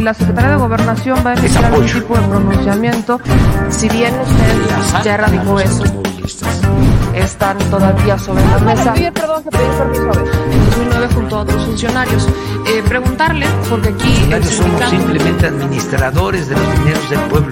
la Secretaría de Gobernación va a emitir algún tipo de pronunciamiento, si bien usted ya radicó eso, están todavía sobre la mesa. perdón, se permiso En 2009 junto a otros funcionarios. Eh, preguntarle, porque aquí... somos simplemente administradores de los dineros del pueblo.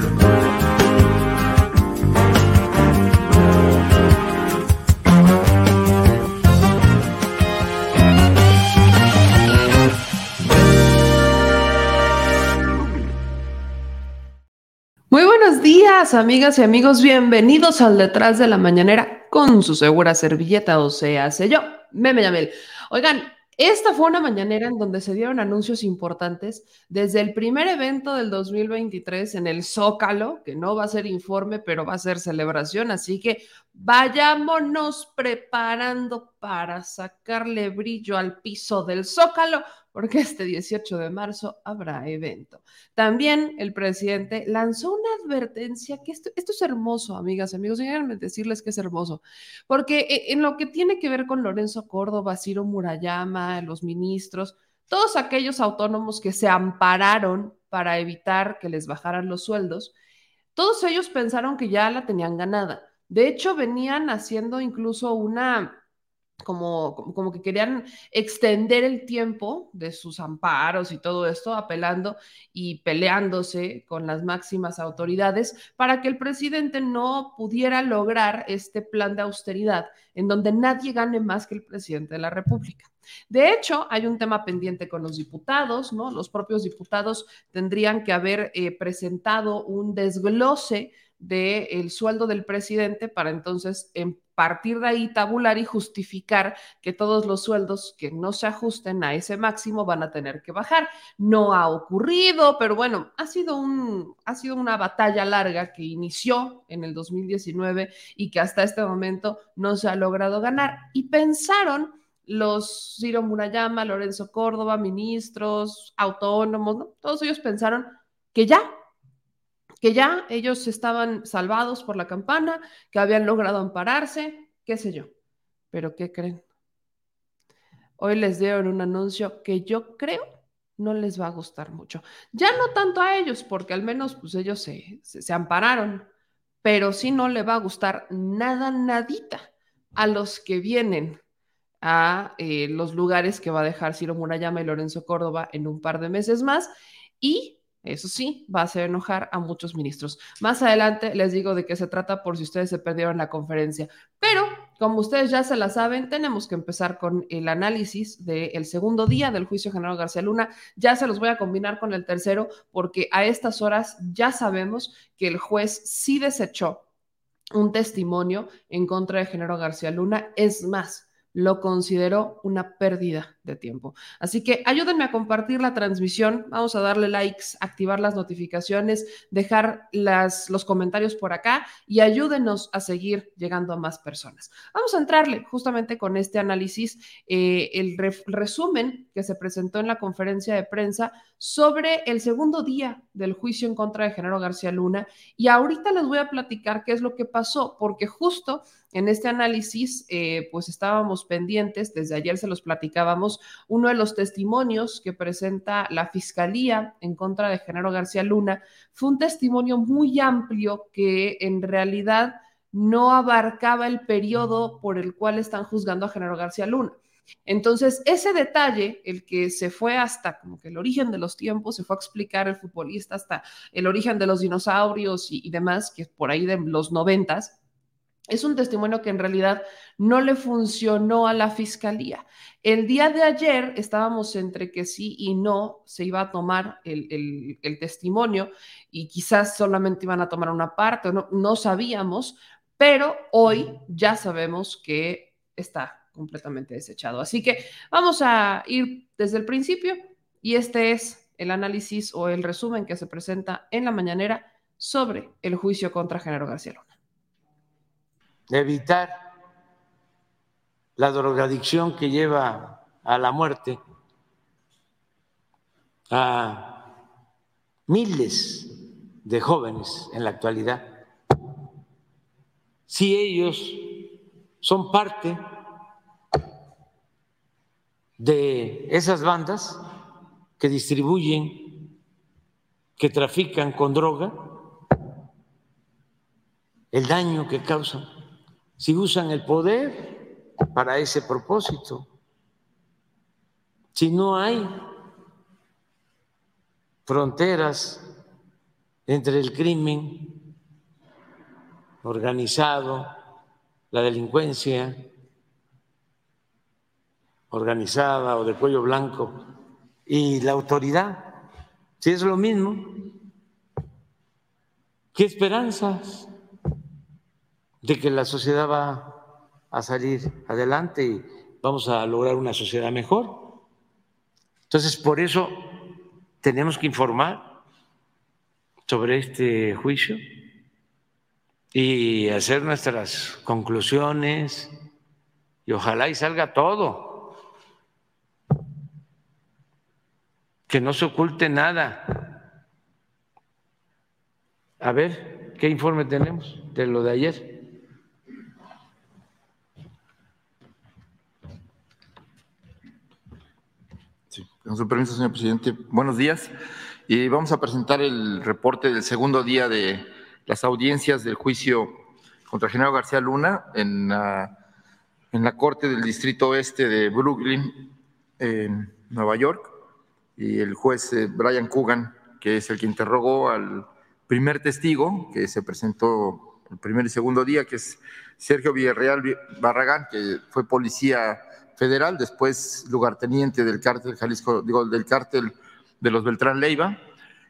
Amigas y amigos, bienvenidos al Detrás de la Mañanera con su segura servilleta, o sea, sé yo, Meme Yamel. Oigan, esta fue una mañanera en donde se dieron anuncios importantes desde el primer evento del 2023 en el Zócalo, que no va a ser informe, pero va a ser celebración, así que vayámonos preparando para sacarle brillo al piso del Zócalo, porque este 18 de marzo habrá evento. También el presidente lanzó una advertencia que esto, esto es hermoso, amigas, amigos, déjenme decirles que es hermoso, porque eh, en lo que tiene que ver con Lorenzo Córdoba, Ciro Murayama, los ministros, todos aquellos autónomos que se ampararon para evitar que les bajaran los sueldos, todos ellos pensaron que ya la tenían ganada. De hecho, venían haciendo incluso una como, como que querían extender el tiempo de sus amparos y todo esto, apelando y peleándose con las máximas autoridades para que el presidente no pudiera lograr este plan de austeridad en donde nadie gane más que el presidente de la República. De hecho, hay un tema pendiente con los diputados, ¿no? Los propios diputados tendrían que haber eh, presentado un desglose del sueldo del presidente para entonces en partir de ahí tabular y justificar que todos los sueldos que no se ajusten a ese máximo van a tener que bajar. No ha ocurrido, pero bueno, ha sido, un, ha sido una batalla larga que inició en el 2019 y que hasta este momento no se ha logrado ganar. Y pensaron los Ciro Murayama, Lorenzo Córdoba, ministros, autónomos, ¿no? todos ellos pensaron que ya que ya ellos estaban salvados por la campana, que habían logrado ampararse, qué sé yo. Pero ¿qué creen? Hoy les dieron un anuncio que yo creo no les va a gustar mucho. Ya no tanto a ellos, porque al menos pues ellos se, se, ampararon, pero sí no le va a gustar nada, nadita a los que vienen a eh, los lugares que va a dejar Ciro Murayama y Lorenzo Córdoba en un par de meses más. Y eso sí, va a hacer enojar a muchos ministros. Más adelante les digo de qué se trata por si ustedes se perdieron la conferencia. Pero, como ustedes ya se la saben, tenemos que empezar con el análisis del segundo día del juicio general García Luna. Ya se los voy a combinar con el tercero porque a estas horas ya sabemos que el juez sí desechó un testimonio en contra de Genaro García Luna. Es más, lo considero una pérdida tiempo. Así que ayúdenme a compartir la transmisión, vamos a darle likes, activar las notificaciones, dejar las, los comentarios por acá y ayúdenos a seguir llegando a más personas. Vamos a entrarle justamente con este análisis, eh, el resumen que se presentó en la conferencia de prensa sobre el segundo día del juicio en contra de Genaro García Luna y ahorita les voy a platicar qué es lo que pasó, porque justo en este análisis, eh, pues estábamos pendientes, desde ayer se los platicábamos, Uno de los testimonios que presenta la Fiscalía en contra de Genaro García Luna fue un testimonio muy amplio que en realidad no abarcaba el periodo por el cual están juzgando a Genaro García Luna. Entonces, ese detalle, el que se fue hasta como que el origen de los tiempos, se fue a explicar el futbolista hasta el origen de los dinosaurios y, demás, que por ahí de los noventas, es un testimonio que en realidad no le funcionó a la fiscalía. El día de ayer estábamos entre que sí y no se iba a tomar el, testimonio y quizás solamente iban a tomar una parte, no, sabíamos, pero hoy ya sabemos que está completamente desechado. Así que vamos a ir desde el principio y este es el análisis o el resumen que se presenta en la mañanera sobre el juicio contra Genaro García. Evitar la drogadicción que lleva a la muerte a miles de jóvenes en la actualidad. Si ellos son parte de esas bandas que distribuyen, que trafican con droga, el daño que causan, si usan el poder para ese propósito, si no hay fronteras entre el crimen organizado, la delincuencia, organizada o de cuello blanco y la autoridad, si es lo mismo, ¿qué esperanzas de que la sociedad va a salir adelante y vamos a lograr una sociedad mejor? Entonces, por eso tenemos que informar sobre este juicio y hacer nuestras conclusiones y ojalá y salga todo que no se oculte nada. A ver, ¿qué informe tenemos de lo de ayer? Sí, con su permiso, señor presidente. Buenos días. Y vamos a presentar el reporte del segundo día de las audiencias del juicio contra Genaro García Luna en la, en la Corte del Distrito Oeste de Brooklyn, en Nueva York y el juez eh, Brian Coogan, que es el que interrogó al primer testigo que se presentó el primer y segundo día, que es Sergio Villarreal Barragán, que fue policía federal, después lugarteniente del cártel Jalisco, digo, del cártel de los Beltrán Leiva,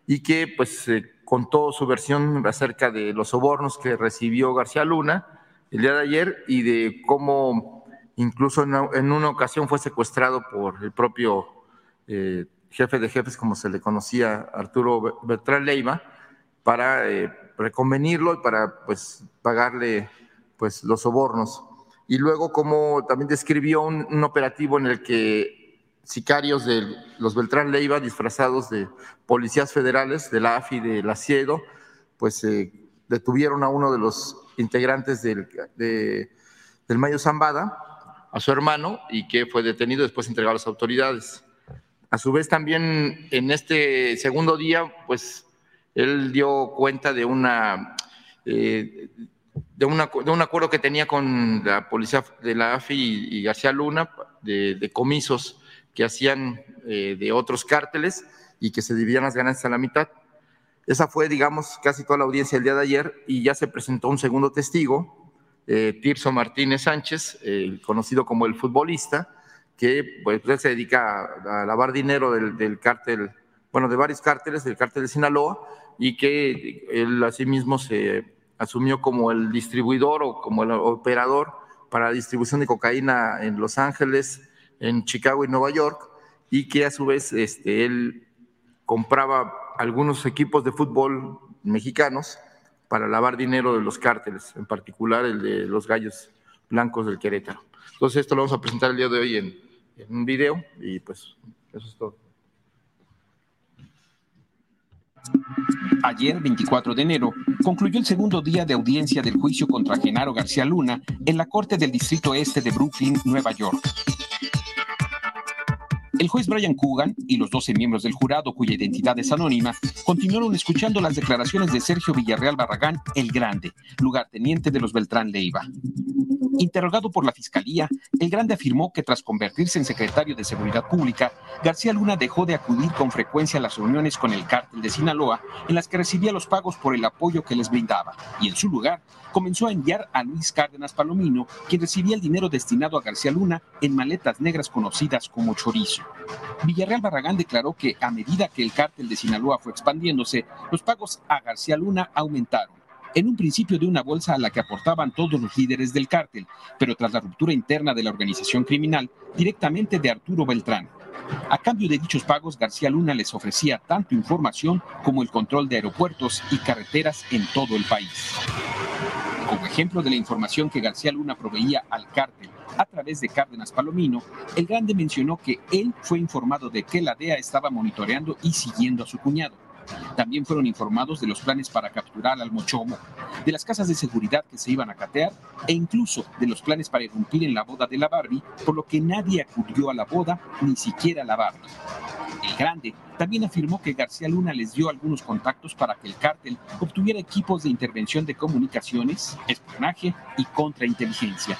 y que pues eh, contó su versión acerca de los sobornos que recibió García Luna el día de ayer y de cómo incluso en una, ocasión fue secuestrado por el propio eh, jefe de jefes, como se le conocía Arturo Bertrán Leiva, para eh, reconvenirlo y para pues, pagarle pues, los sobornos. Y luego, como también describió un, operativo en el que sicarios de los Beltrán Leiva, disfrazados de policías federales de la AFI de la CIEDO, pues eh, detuvieron a uno de los integrantes del, del Mayo Zambada, a su hermano, y que fue detenido después entregado a las autoridades. A su vez también en este segundo día, pues él dio cuenta de una... Eh, de, de, un acuerdo que tenía con la policía de la AFI y, García Luna, de, comisos que hacían eh, de otros cárteles y que se dividían las ganancias a la mitad. Esa fue, digamos, casi toda la audiencia el día de ayer y ya se presentó un segundo testigo, eh, Tirso Martínez Sánchez, conocido como el futbolista, que pues, él se dedica a, lavar dinero del, cártel, bueno, de varios cárteles, del cártel de Sinaloa, y que él asimismo se asumió como el distribuidor o como el operador para la distribución de cocaína en Los Ángeles, en Chicago y Nueva York, y que a su vez este, él compraba algunos equipos de fútbol mexicanos para lavar dinero de los cárteles, en particular el de los gallos blancos del Querétaro. Entonces esto lo vamos a presentar el día de hoy en, en un video y pues eso es todo. Ayer, 24 de enero, concluyó el segundo día de audiencia del juicio contra Genaro García Luna en la Corte del Distrito Este de Brooklyn, Nueva York. El juez Brian Coogan y los 12 miembros del jurado, cuya identidad es anónima, continuaron escuchando las declaraciones de Sergio Villarreal Barragán, el Grande, lugarteniente de los Beltrán Leiva. Interrogado por la Fiscalía, el Grande afirmó que tras convertirse en secretario de Seguridad Pública, García Luna dejó de acudir con frecuencia a las reuniones con el cártel de Sinaloa, en las que recibía los pagos por el apoyo que les brindaba, y en su lugar comenzó a enviar a Luis Cárdenas Palomino, quien recibía el dinero destinado a García Luna en maletas negras conocidas como chorizo. Villarreal Barragán declaró que a medida que el cártel de Sinaloa fue expandiéndose, los pagos a García Luna aumentaron. En un principio de una bolsa a la que aportaban todos los líderes del cártel, pero tras la ruptura interna de la organización criminal, directamente de Arturo Beltrán. A cambio de dichos pagos, García Luna les ofrecía tanto información como el control de aeropuertos y carreteras en todo el país. Como ejemplo de la información que García Luna proveía al cártel a través de Cárdenas Palomino, el Grande mencionó que él fue informado de que la DEA estaba monitoreando y siguiendo a su cuñado. También fueron informados de los planes para capturar al Mochomo, de las casas de seguridad que se iban a catear e incluso de los planes para irrumpir en la boda de la Barbie, por lo que nadie acudió a la boda, ni siquiera a la Barbie. El Grande también afirmó que García Luna les dio algunos contactos para que el cártel obtuviera equipos de intervención de comunicaciones, espionaje y contrainteligencia.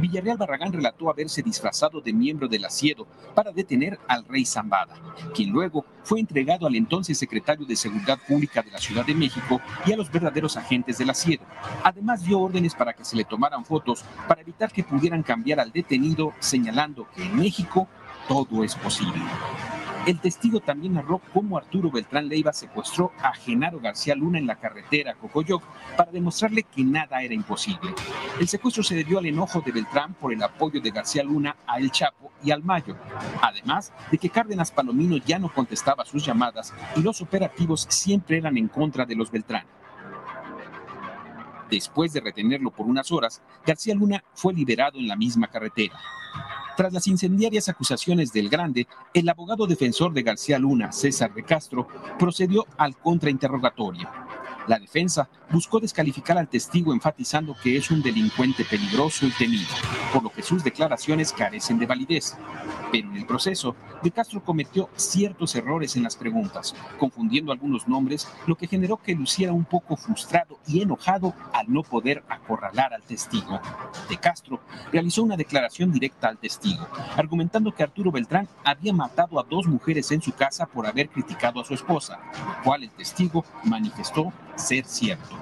Villarreal Barragán relató haberse disfrazado de miembro del asiedo para detener al rey Zambada, quien luego fue entregado al entonces secretario de Seguridad Pública de la Ciudad de México y a los verdaderos agentes del asiedo. Además dio órdenes para que se le tomaran fotos para evitar que pudieran cambiar al detenido, señalando que en México todo es posible. El testigo también narró cómo Arturo Beltrán Leiva secuestró a Genaro García Luna en la carretera Cocoyoc para demostrarle que nada era imposible. El secuestro se debió al enojo de Beltrán por el apoyo de García Luna a El Chapo y al Mayo, además de que Cárdenas Palomino ya no contestaba sus llamadas y los operativos siempre eran en contra de los Beltrán. Después de retenerlo por unas horas, García Luna fue liberado en la misma carretera. Tras las incendiarias acusaciones del Grande, el abogado defensor de García Luna, César de Castro, procedió al contrainterrogatorio. La defensa buscó descalificar al testigo enfatizando que es un delincuente peligroso y temido, por lo que sus declaraciones carecen de validez. Pero en el proceso, De Castro cometió ciertos errores en las preguntas, confundiendo algunos nombres, lo que generó que luciera un poco frustrado y enojado al no poder acorralar al testigo. De Castro realizó una declaración directa al testigo, argumentando que Arturo Beltrán había matado a dos mujeres en su casa por haber criticado a su esposa, lo cual el testigo manifestó ser cierto.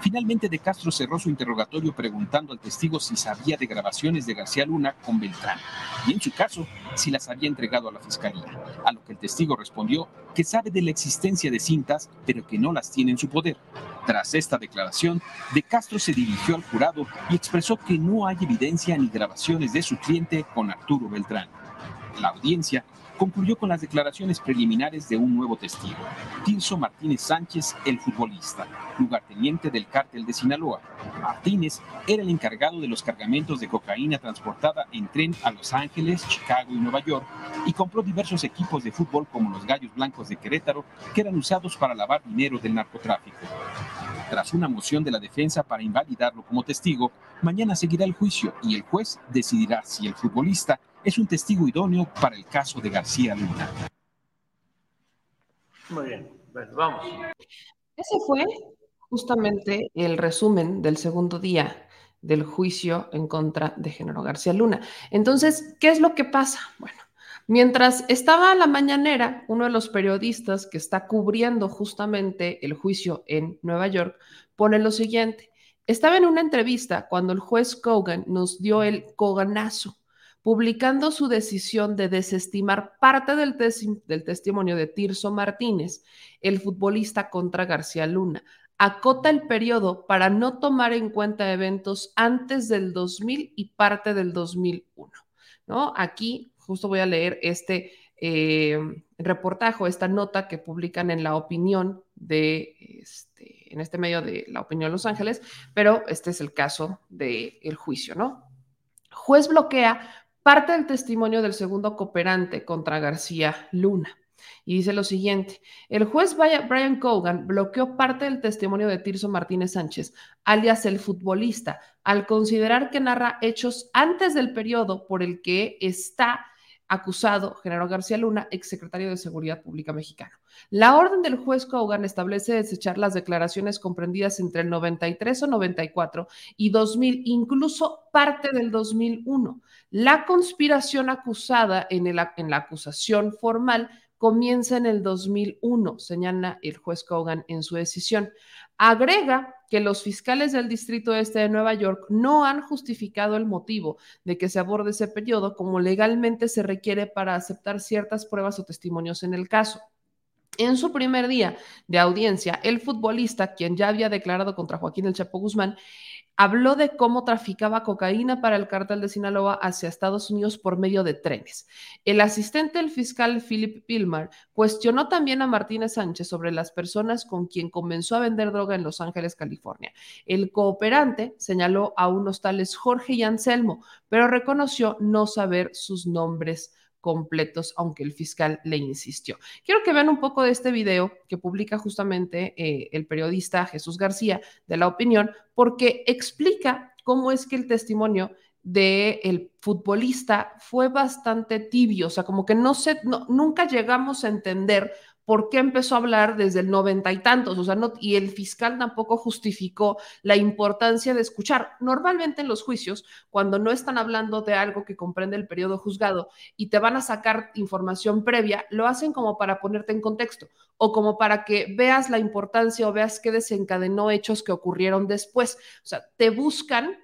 Finalmente, De Castro cerró su interrogatorio preguntando al testigo si sabía de grabaciones de García Luna con Beltrán y, en su caso, si las había entregado a la fiscalía. A lo que el testigo respondió que sabe de la existencia de cintas, pero que no las tiene en su poder. Tras esta declaración, De Castro se dirigió al jurado y expresó que no hay evidencia ni grabaciones de su cliente con Arturo Beltrán. La audiencia concluyó con las declaraciones preliminares de un nuevo testigo, Tirso Martínez Sánchez, el futbolista, lugarteniente del cártel de Sinaloa. Martínez era el encargado de los cargamentos de cocaína transportada en tren a Los Ángeles, Chicago y Nueva York y compró diversos equipos de fútbol como los Gallos Blancos de Querétaro que eran usados para lavar dinero del narcotráfico. Tras una moción de la defensa para invalidarlo como testigo, mañana seguirá el juicio y el juez decidirá si el futbolista es un testigo idóneo para el caso de García Luna. Muy bien, bueno, vamos. Ese fue justamente el resumen del segundo día del juicio en contra de Genaro García Luna. Entonces, ¿qué es lo que pasa? Bueno, mientras estaba la mañanera, uno de los periodistas que está cubriendo justamente el juicio en Nueva York pone lo siguiente. Estaba en una entrevista cuando el juez Kogan nos dio el coganazo publicando su decisión de desestimar parte del, del, testimonio de Tirso Martínez, el futbolista contra García Luna. Acota el periodo para no tomar en cuenta eventos antes del 2000 y parte del 2001. ¿no? Aquí justo voy a leer este eh, reportaje, esta nota que publican en la opinión de este, en este medio de la opinión Los Ángeles, pero este es el caso del juicio, ¿no? Juez bloquea parte del testimonio del segundo cooperante contra García Luna. Y dice lo siguiente, el juez Brian Cogan bloqueó parte del testimonio de Tirso Martínez Sánchez, alias el futbolista, al considerar que narra hechos antes del periodo por el que está acusado Genaro García Luna, exsecretario de Seguridad Pública mexicano. La orden del juez Cogan establece desechar las declaraciones comprendidas entre el 93 o 94 y 2000, incluso parte del 2001. La conspiración acusada en, el, en la acusación formal comienza en el 2001, señala el juez Cogan en su decisión. Agrega que los fiscales del Distrito Este de Nueva York no han justificado el motivo de que se aborde ese periodo como legalmente se requiere para aceptar ciertas pruebas o testimonios en el caso. En su primer día de audiencia, el futbolista, quien ya había declarado contra Joaquín El Chapo Guzmán, habló de cómo traficaba cocaína para el cártel de Sinaloa hacia Estados Unidos por medio de trenes. El asistente del fiscal Philip Pilmar cuestionó también a Martínez Sánchez sobre las personas con quien comenzó a vender droga en Los Ángeles, California. El cooperante señaló a unos tales Jorge y Anselmo, pero reconoció no saber sus nombres completos, aunque el fiscal le insistió. Quiero que vean un poco de este video que publica justamente eh, el periodista Jesús García de La Opinión, porque explica cómo es que el testimonio del el futbolista fue bastante tibio, o sea, como que no sé, nunca llegamos a entender ¿por qué empezó a hablar desde el noventa y tantos? O sea, no, y el fiscal tampoco justificó la importancia de escuchar. Normalmente en los juicios, cuando no están hablando de algo que comprende el periodo juzgado y te van a sacar información previa, lo hacen como para ponerte en contexto o como para que veas la importancia o veas qué desencadenó hechos que ocurrieron después. O sea, te buscan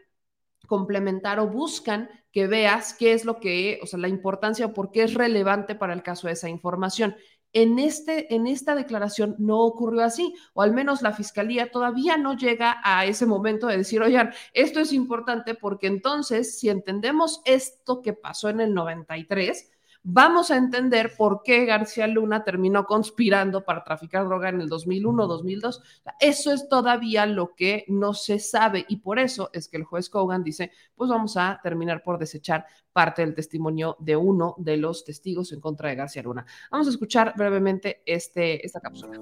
complementar o buscan que veas qué es lo que, o sea, la importancia o por qué es relevante para el caso de esa información. En, este, en esta declaración no ocurrió así, o al menos la fiscalía todavía no llega a ese momento de decir, oigan, esto es importante porque entonces, si entendemos esto que pasó en el 93, vamos a entender por qué García Luna terminó conspirando para traficar droga en el 2001, 2002. Eso es todavía lo que no se sabe y por eso es que el juez Cogan dice, pues vamos a terminar por desechar parte del testimonio de uno de los testigos en contra de García Luna. Vamos a escuchar brevemente este, esta cápsula.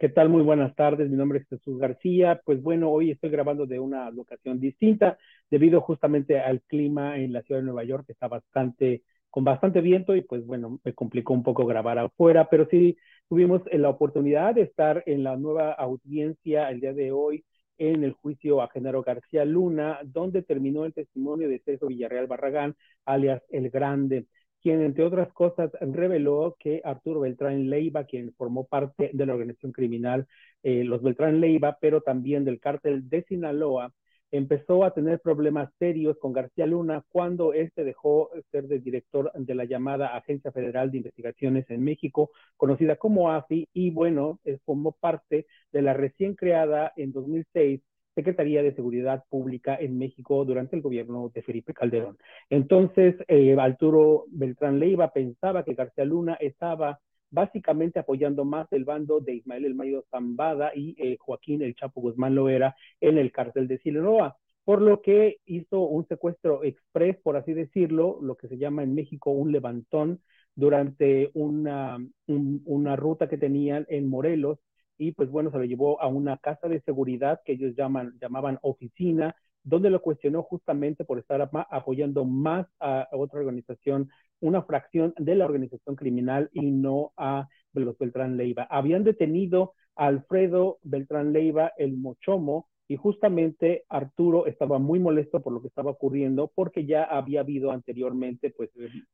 ¿Qué tal? Muy buenas tardes. Mi nombre es Jesús García. Pues bueno, hoy estoy grabando de una locación distinta debido justamente al clima en la ciudad de Nueva York que está bastante con bastante viento y pues bueno, me complicó un poco grabar afuera, pero sí tuvimos la oportunidad de estar en la nueva audiencia el día de hoy en el juicio a Genaro García Luna, donde terminó el testimonio de César Villarreal Barragán, alias El Grande quien entre otras cosas reveló que Arturo Beltrán Leiva, quien formó parte de la organización criminal eh, Los Beltrán Leiva, pero también del cártel de Sinaloa, empezó a tener problemas serios con García Luna cuando éste dejó ser de director de la llamada Agencia Federal de Investigaciones en México, conocida como AFI, y bueno, formó parte de la recién creada en 2006 Secretaría de Seguridad Pública en México durante el gobierno de Felipe Calderón. Entonces, eh, Arturo Beltrán Leiva pensaba que García Luna estaba básicamente apoyando más el bando de Ismael El Mayo Zambada y eh, Joaquín El Chapo Guzmán Loera en el cárcel de Sinaloa, por lo que hizo un secuestro express, por así decirlo, lo que se llama en México un levantón durante una, una ruta que tenían en Morelos y pues bueno, se lo llevó a una casa de seguridad que ellos llaman, llamaban oficina, donde lo cuestionó justamente por estar apoyando más a otra organización, una fracción de la organización criminal y no a Beltrán Leiva. Habían detenido a Alfredo Beltrán Leiva, el Mochomo, y justamente Arturo estaba muy molesto por lo que estaba ocurriendo porque ya había habido anteriormente pues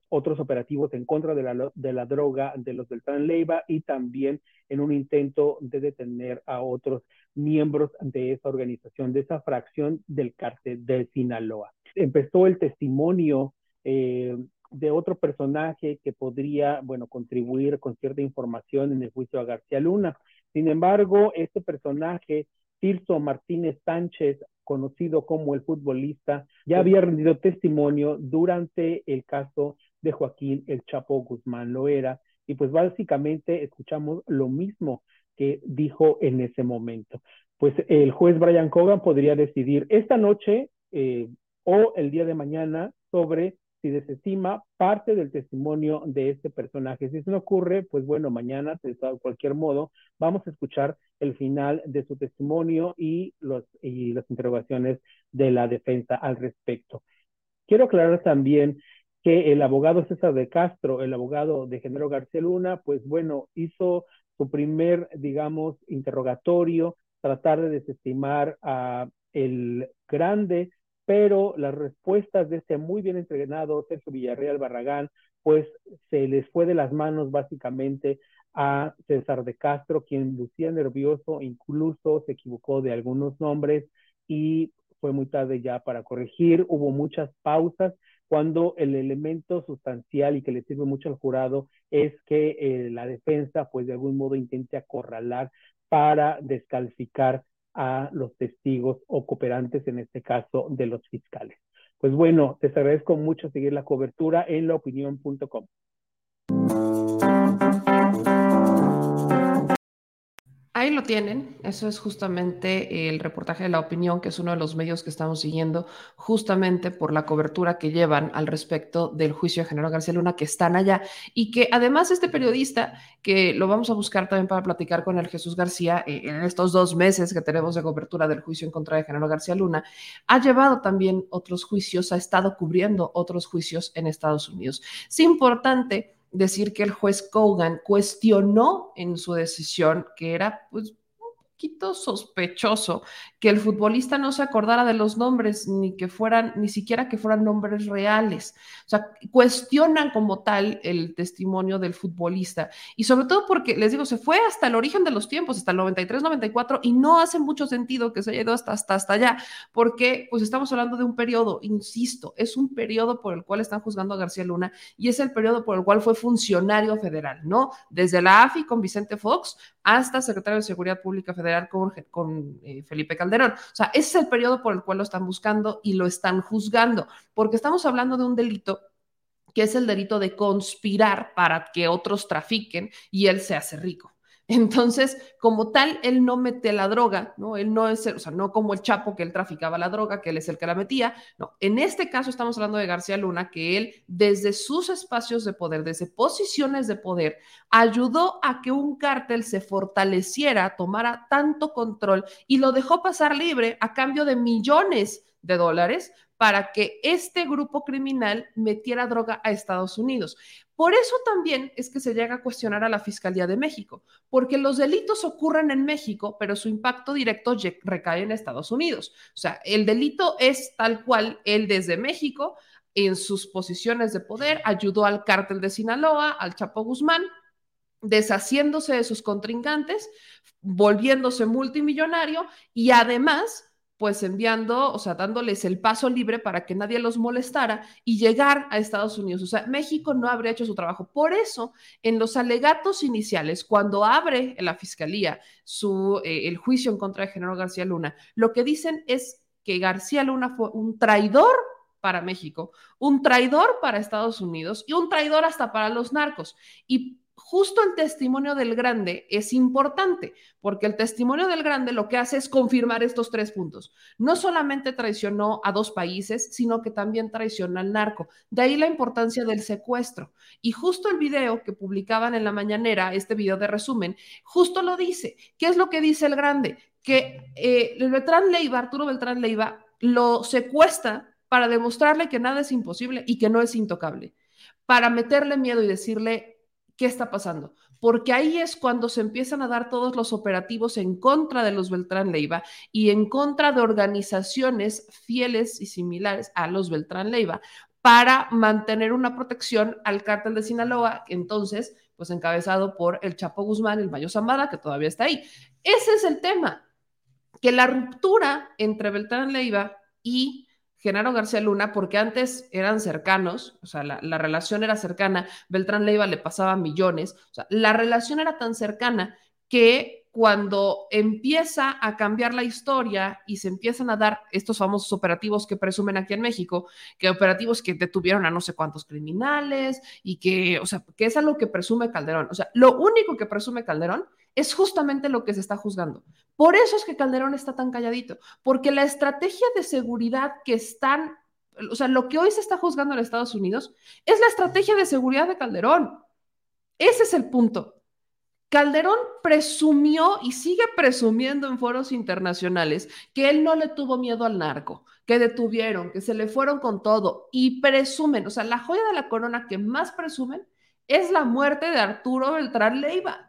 otros operativos en contra de la, de la droga de los Beltrán Leiva y también en un intento de detener a otros miembros de esa organización, de esa fracción del cártel de Sinaloa. Empezó el testimonio eh, de otro personaje que podría, bueno, contribuir con cierta información en el juicio a García Luna. Sin embargo, este personaje Tirso Martínez Sánchez, conocido como el futbolista, ya había rendido testimonio durante el caso de Joaquín El Chapo Guzmán Loera. Y pues básicamente escuchamos lo mismo que dijo en ese momento. Pues el juez Brian Cogan podría decidir esta noche eh, o el día de mañana sobre si desestima parte del testimonio de este personaje. Si eso no ocurre, pues bueno, mañana, de cualquier modo, vamos a escuchar el final de su testimonio y, los, y las interrogaciones de la defensa al respecto. Quiero aclarar también que el abogado César de Castro, el abogado de Genero García Luna, pues bueno, hizo su primer, digamos, interrogatorio, tratar de desestimar a el grande, pero las respuestas de este muy bien entrenado Sergio Villarreal Barragán, pues se les fue de las manos básicamente a César de Castro, quien lucía nervioso, incluso se equivocó de algunos nombres y fue muy tarde ya para corregir, hubo muchas pausas cuando el elemento sustancial y que le sirve mucho al jurado es que eh, la defensa pues de algún modo intente acorralar para descalificar a los testigos o cooperantes, en este caso de los fiscales. Pues bueno, te agradezco mucho seguir la cobertura en laopinión.com. Ahí lo tienen, eso es justamente el reportaje de la opinión, que es uno de los medios que estamos siguiendo, justamente por la cobertura que llevan al respecto del juicio de General García Luna, que están allá, y que además este periodista, que lo vamos a buscar también para platicar con el Jesús García eh, en estos dos meses que tenemos de cobertura del juicio en contra de General García Luna, ha llevado también otros juicios, ha estado cubriendo otros juicios en Estados Unidos. Es importante decir que el juez Kogan cuestionó en su decisión que era pues poquito sospechoso que el futbolista no se acordara de los nombres, ni que fueran, ni siquiera que fueran nombres reales. O sea, cuestionan como tal el testimonio del futbolista. Y sobre todo porque, les digo, se fue hasta el origen de los tiempos, hasta el 93, 94, y no hace mucho sentido que se haya ido hasta, hasta, hasta allá, porque pues estamos hablando de un periodo, insisto, es un periodo por el cual están juzgando a García Luna y es el periodo por el cual fue funcionario federal, ¿no? Desde la AFI con Vicente Fox hasta secretario de Seguridad Pública Federal con, con eh, Felipe Calderón. O sea, ese es el periodo por el cual lo están buscando y lo están juzgando, porque estamos hablando de un delito que es el delito de conspirar para que otros trafiquen y él se hace rico. Entonces, como tal, él no mete la droga, ¿no? Él no es, o sea, no como el Chapo que él traficaba la droga, que él es el que la metía, no. En este caso estamos hablando de García Luna, que él desde sus espacios de poder, desde posiciones de poder, ayudó a que un cártel se fortaleciera, tomara tanto control y lo dejó pasar libre a cambio de millones de dólares para que este grupo criminal metiera droga a Estados Unidos. Por eso también es que se llega a cuestionar a la Fiscalía de México, porque los delitos ocurren en México, pero su impacto directo recae en Estados Unidos. O sea, el delito es tal cual, él desde México, en sus posiciones de poder, ayudó al cártel de Sinaloa, al Chapo Guzmán, deshaciéndose de sus contrincantes, volviéndose multimillonario y además pues enviando, o sea, dándoles el paso libre para que nadie los molestara y llegar a Estados Unidos. O sea, México no habría hecho su trabajo. Por eso, en los alegatos iniciales, cuando abre la fiscalía su, eh, el juicio en contra de General García Luna, lo que dicen es que García Luna fue un traidor para México, un traidor para Estados Unidos y un traidor hasta para los narcos. Y justo el testimonio del grande es importante, porque el testimonio del grande lo que hace es confirmar estos tres puntos. No solamente traicionó a dos países, sino que también traicionó al narco. De ahí la importancia del secuestro. Y justo el video que publicaban en la mañanera, este video de resumen, justo lo dice. ¿Qué es lo que dice el grande? Que eh, el Beltrán Leiva, Arturo Beltrán Leiva, lo secuestra para demostrarle que nada es imposible y que no es intocable, para meterle miedo y decirle, qué está pasando, porque ahí es cuando se empiezan a dar todos los operativos en contra de los Beltrán Leiva y en contra de organizaciones fieles y similares a los Beltrán Leiva para mantener una protección al cártel de Sinaloa, entonces, pues encabezado por el Chapo Guzmán, el Mayo Zambada, que todavía está ahí. Ese es el tema, que la ruptura entre Beltrán Leiva y Genaro García Luna, porque antes eran cercanos, o sea, la, relación era cercana, Beltrán Leiva le pasaba millones, o sea, la relación era tan cercana que cuando empieza a cambiar la historia y se empiezan a dar estos famosos operativos que presumen aquí en México, que operativos que detuvieron a no sé cuántos criminales y que, o sea, que es algo que presume Calderón. O sea, lo único que presume Calderón es justamente lo que se está juzgando. Por eso es que Calderón está tan calladito, porque la estrategia de seguridad que están o sea, lo que hoy se está juzgando en Estados Unidos es la estrategia de seguridad de Calderón. Ese es el punto. Calderón presumió y sigue presumiendo en foros internacionales que él no le tuvo miedo al narco, que detuvieron, que se le fueron con todo y presumen, o sea, la joya de la corona que más presumen es la muerte de Arturo Beltrán Leiva.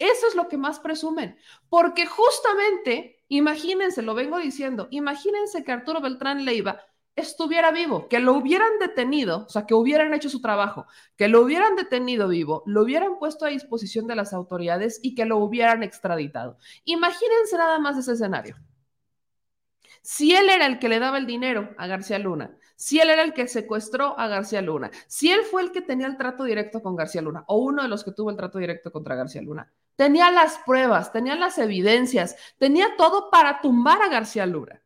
Eso es lo que más presumen, porque justamente, imagínense, lo vengo diciendo, imagínense que Arturo Beltrán Leiva estuviera vivo, que lo hubieran detenido, o sea, que hubieran hecho su trabajo, que lo hubieran detenido vivo, lo hubieran puesto a disposición de las autoridades y que lo hubieran extraditado. Imagínense nada más ese escenario. Si él era el que le daba el dinero a García Luna, si él era el que secuestró a García Luna, si él fue el que tenía el trato directo con García Luna o uno de los que tuvo el trato directo contra García Luna, tenía las pruebas, tenía las evidencias, tenía todo para tumbar a García Luna.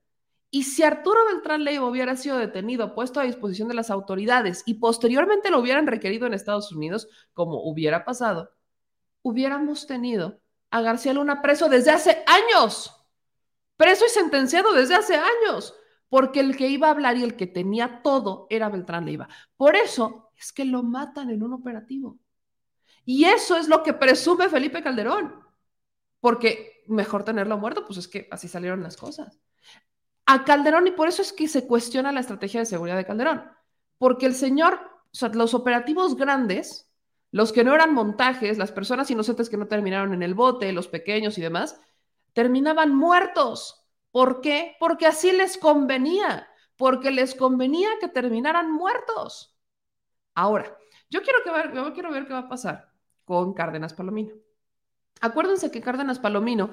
Y si Arturo Beltrán Leiva hubiera sido detenido, puesto a disposición de las autoridades y posteriormente lo hubieran requerido en Estados Unidos, como hubiera pasado, hubiéramos tenido a García Luna preso desde hace años, preso y sentenciado desde hace años, porque el que iba a hablar y el que tenía todo era Beltrán Leiva. Por eso es que lo matan en un operativo. Y eso es lo que presume Felipe Calderón, porque mejor tenerlo muerto, pues es que así salieron las cosas a Calderón y por eso es que se cuestiona la estrategia de seguridad de Calderón, porque el señor, o sea, los operativos grandes, los que no eran montajes, las personas inocentes que no terminaron en el bote, los pequeños y demás, terminaban muertos. ¿Por qué? Porque así les convenía, porque les convenía que terminaran muertos. Ahora, yo quiero, que ver, yo quiero ver qué va a pasar con Cárdenas Palomino. Acuérdense que Cárdenas Palomino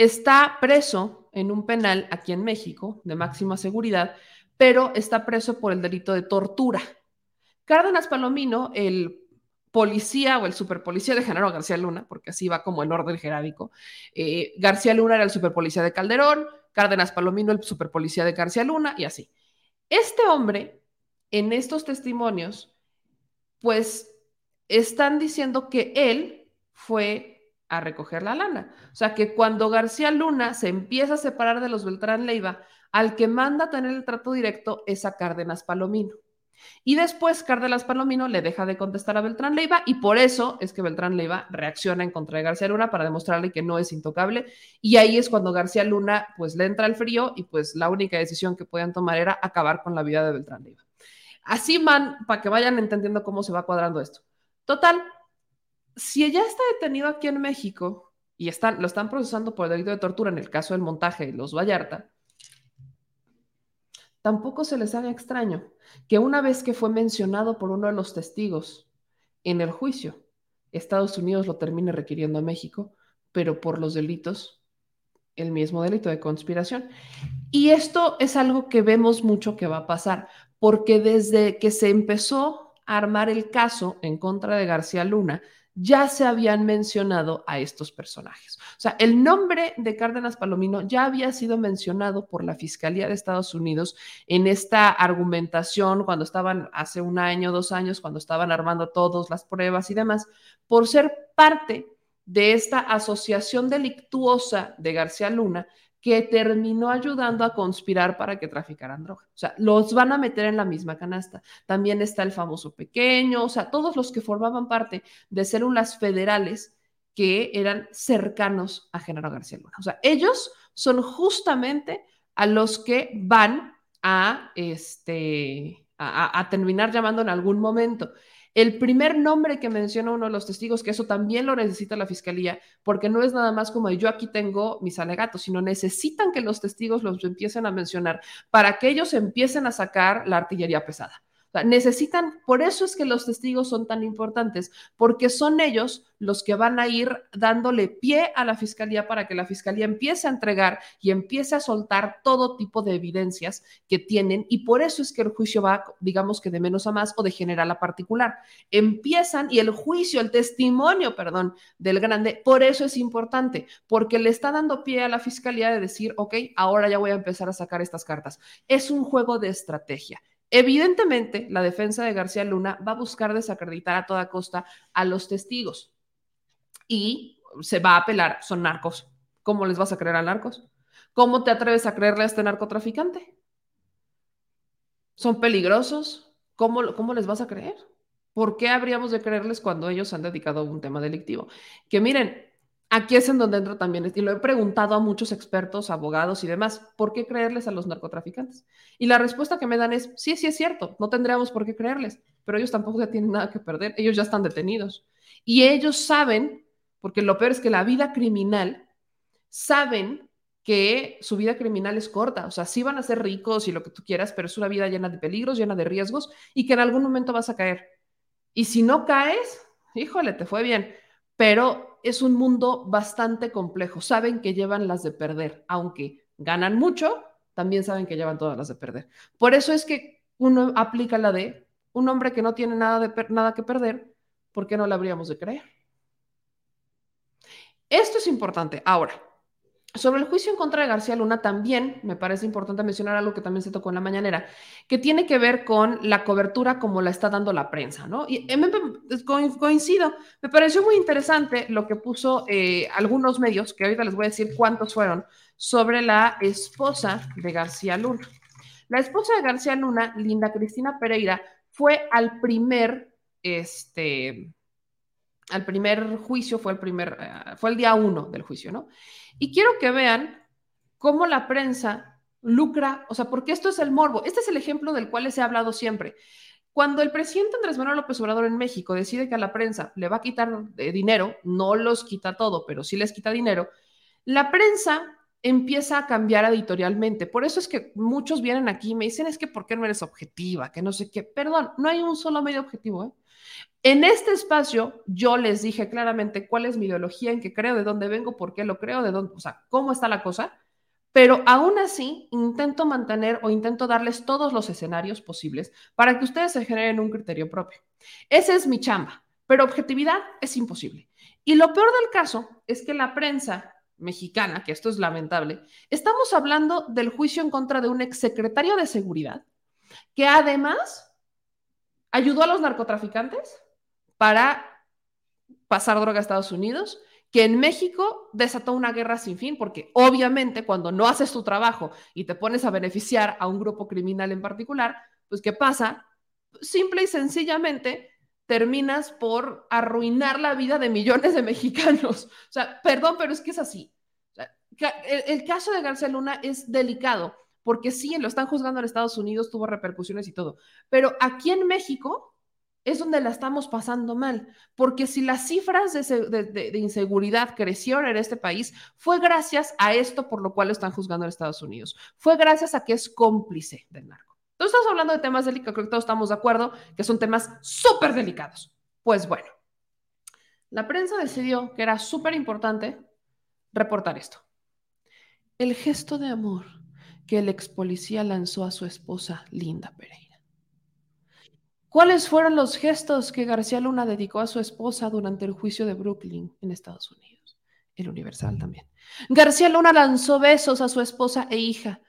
Está preso en un penal aquí en México de máxima seguridad, pero está preso por el delito de tortura. Cárdenas Palomino, el policía o el superpolicía de Genaro García Luna, porque así va como en orden jerábico. Eh, García Luna era el superpolicía de Calderón, Cárdenas Palomino el superpolicía de García Luna y así. Este hombre, en estos testimonios, pues están diciendo que él fue a recoger la lana. O sea que cuando García Luna se empieza a separar de los Beltrán Leiva, al que manda a tener el trato directo es a Cárdenas Palomino. Y después Cárdenas Palomino le deja de contestar a Beltrán Leiva y por eso es que Beltrán Leiva reacciona en contra de García Luna para demostrarle que no es intocable. Y ahí es cuando García Luna pues le entra el frío y pues la única decisión que podían tomar era acabar con la vida de Beltrán Leiva. Así man, para que vayan entendiendo cómo se va cuadrando esto. Total, si ella está detenido aquí en México y están, lo están procesando por el delito de tortura en el caso del montaje y los Vallarta, tampoco se les haga extraño que una vez que fue mencionado por uno de los testigos en el juicio, Estados Unidos lo termine requiriendo a México, pero por los delitos, el mismo delito de conspiración. Y esto es algo que vemos mucho que va a pasar, porque desde que se empezó armar el caso en contra de García Luna, ya se habían mencionado a estos personajes. O sea, el nombre de Cárdenas Palomino ya había sido mencionado por la Fiscalía de Estados Unidos en esta argumentación cuando estaban hace un año, dos años, cuando estaban armando todas las pruebas y demás, por ser parte de esta asociación delictuosa de García Luna que terminó ayudando a conspirar para que traficaran droga. O sea, los van a meter en la misma canasta. También está el famoso pequeño, o sea, todos los que formaban parte de células federales que eran cercanos a Genaro García Luna. O sea, ellos son justamente a los que van a, este, a, a terminar llamando en algún momento. El primer nombre que menciona uno de los testigos, que eso también lo necesita la fiscalía, porque no es nada más como yo aquí tengo mis alegatos, sino necesitan que los testigos los empiecen a mencionar para que ellos empiecen a sacar la artillería pesada necesitan, por eso es que los testigos son tan importantes, porque son ellos los que van a ir dándole pie a la fiscalía para que la fiscalía empiece a entregar y empiece a soltar todo tipo de evidencias que tienen y por eso es que el juicio va, digamos que de menos a más o de general a particular. Empiezan y el juicio, el testimonio, perdón, del grande, por eso es importante, porque le está dando pie a la fiscalía de decir, ok, ahora ya voy a empezar a sacar estas cartas. Es un juego de estrategia. Evidentemente, la defensa de García Luna va a buscar desacreditar a toda costa a los testigos y se va a apelar, son narcos. ¿Cómo les vas a creer a narcos? ¿Cómo te atreves a creerle a este narcotraficante? son peligrosos. ¿Cómo, ¿Cómo les vas a creer? ¿Por qué habríamos de creerles cuando ellos han dedicado a un tema delictivo? Que miren, aquí es en donde entro también, y lo he preguntado a muchos expertos, abogados y demás, ¿por qué creerles a los narcotraficantes? Y la respuesta que me dan es, sí, sí es cierto, no tendríamos por qué creerles, pero ellos tampoco ya tienen nada que perder, ellos ya están detenidos. Y ellos saben, porque lo peor es que la vida criminal, saben que su vida criminal es corta, o sea, sí van a ser ricos y lo que tú quieras, pero es una vida llena de peligros, llena de riesgos y que en algún momento vas a caer. Y si no caes, híjole, te fue bien, pero es un mundo bastante complejo. Saben que llevan las de perder, aunque ganan mucho, también saben que llevan todas las de perder. Por eso es que uno aplica la de un hombre que no tiene nada, de nada que perder, ¿por qué no le habríamos de creer? Esto es importante. Ahora, sobre el juicio en contra de García Luna también me parece importante mencionar algo que también se tocó en la mañanera, que tiene que ver con la cobertura como la está dando la prensa, ¿no? Y eh, coincido, me pareció muy interesante lo que puso eh, algunos medios, que ahorita les voy a decir cuántos fueron, sobre la esposa de García Luna. La esposa de García Luna, Linda Cristina Pereira, fue al primer, este, al primer juicio, fue el primer, eh, fue el día uno del juicio, ¿no? Y quiero que vean cómo la prensa lucra, o sea, porque esto es el morbo. Este es el ejemplo del cual les he hablado siempre. Cuando el presidente Andrés Manuel López Obrador en México decide que a la prensa le va a quitar eh, dinero, no los quita todo, pero sí les quita dinero, la prensa empieza a cambiar editorialmente. Por eso es que muchos vienen aquí y me dicen, es que ¿por qué no eres objetiva? Que no sé qué. Perdón, no hay un solo medio objetivo. ¿eh? En este espacio yo les dije claramente cuál es mi ideología, en qué creo, de dónde vengo, por qué lo creo, de dónde, o sea, cómo está la cosa, pero aún así intento mantener o intento darles todos los escenarios posibles para que ustedes se generen un criterio propio. Esa es mi chamba, pero objetividad es imposible. Y lo peor del caso es que la prensa mexicana, que esto es lamentable, estamos hablando del juicio en contra de un exsecretario de seguridad que además ayudó a los narcotraficantes para pasar droga a Estados Unidos, que en México desató una guerra sin fin, porque obviamente cuando no haces tu trabajo y te pones a beneficiar a un grupo criminal en particular, pues ¿qué pasa? Simple y sencillamente terminas por arruinar la vida de millones de mexicanos. O sea, perdón, pero es que es así. el, el caso de García Luna es delicado, porque sí, lo están juzgando en Estados Unidos, tuvo repercusiones y todo, pero aquí en México es donde la estamos pasando mal, porque si las cifras de, inseguridad crecieron en este país, fue gracias a esto por lo cual lo están juzgando en Estados Unidos, fue gracias a que es cómplice del narco. Entonces estamos hablando de temas delicados, creo que todos estamos de acuerdo que son temas súper delicados. Pues bueno, la prensa decidió que era súper importante reportar esto. El gesto de amor que el ex policía lanzó a su esposa Linda Pereira. ¿Cuáles fueron los gestos que García Luna dedicó a su esposa durante el juicio de Brooklyn en Estados Unidos? El Universal también. García Luna lanzó besos a su esposa e hija.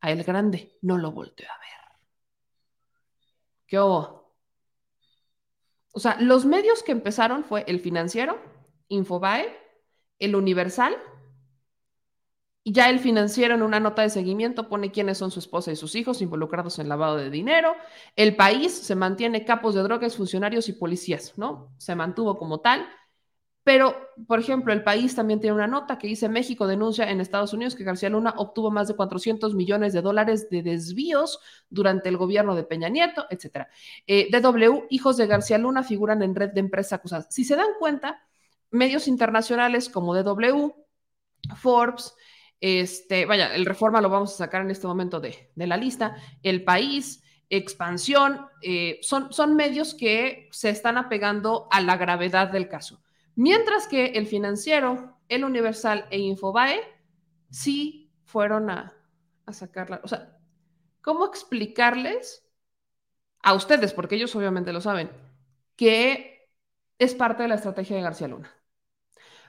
A el grande no lo volteó a ver. ¿Qué hubo? O sea, los medios que empezaron fue el financiero, Infobae, el Universal y ya el financiero en una nota de seguimiento pone quiénes son su esposa y sus hijos involucrados en lavado de dinero. El país se mantiene capos de drogas, funcionarios y policías, ¿no? Se mantuvo como tal. Pero, por ejemplo, el país también tiene una nota que dice México denuncia en Estados Unidos que García Luna obtuvo más de 400 millones de dólares de desvíos durante el gobierno de Peña Nieto, etc. Eh, DW, hijos de García Luna figuran en red de empresas acusadas. Si se dan cuenta, medios internacionales como DW, Forbes, este, vaya, el Reforma lo vamos a sacar en este momento de, la lista. El País, Expansión, eh, son, son medios que se están apegando a la gravedad del caso. Mientras que el Financiero, el Universal e Infobae sí fueron a, a sacarla. O sea, ¿cómo explicarles a ustedes, porque ellos obviamente lo saben, que es parte de la estrategia de García Luna?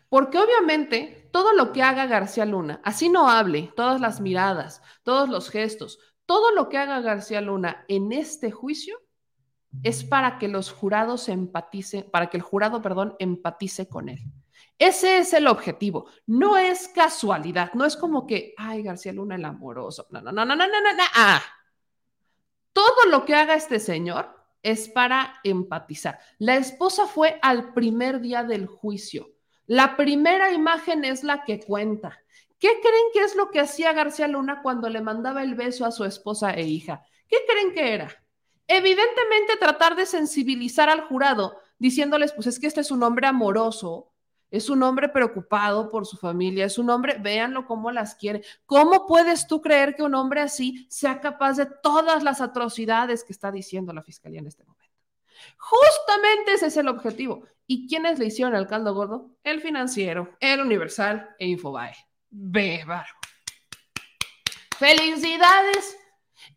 Porque obviamente todo lo que haga García Luna, así no hable, todas las miradas, todos los gestos, todo lo que haga García Luna en este juicio es para que los jurados empaticen, para que el jurado, perdón, empatice con él. Ese es el objetivo. No es casualidad, no es como que, ay, García Luna el amoroso. No, no, no, no, no, no, no. Ah. Todo lo que haga este señor es para empatizar. La esposa fue al primer día del juicio. La primera imagen es la que cuenta. ¿Qué creen que es lo que hacía García Luna cuando le mandaba el beso a su esposa e hija? ¿Qué creen que era? Evidentemente tratar de sensibilizar al jurado, diciéndoles, pues es que este es un hombre amoroso, es un hombre preocupado por su familia, es un hombre, véanlo cómo las quiere. ¿Cómo puedes tú creer que un hombre así sea capaz de todas las atrocidades que está diciendo la fiscalía en este momento? Justamente ese es el objetivo. ¿Y quiénes le hicieron el caldo gordo? El financiero, el universal e Infobae. Bébaro. Felicidades.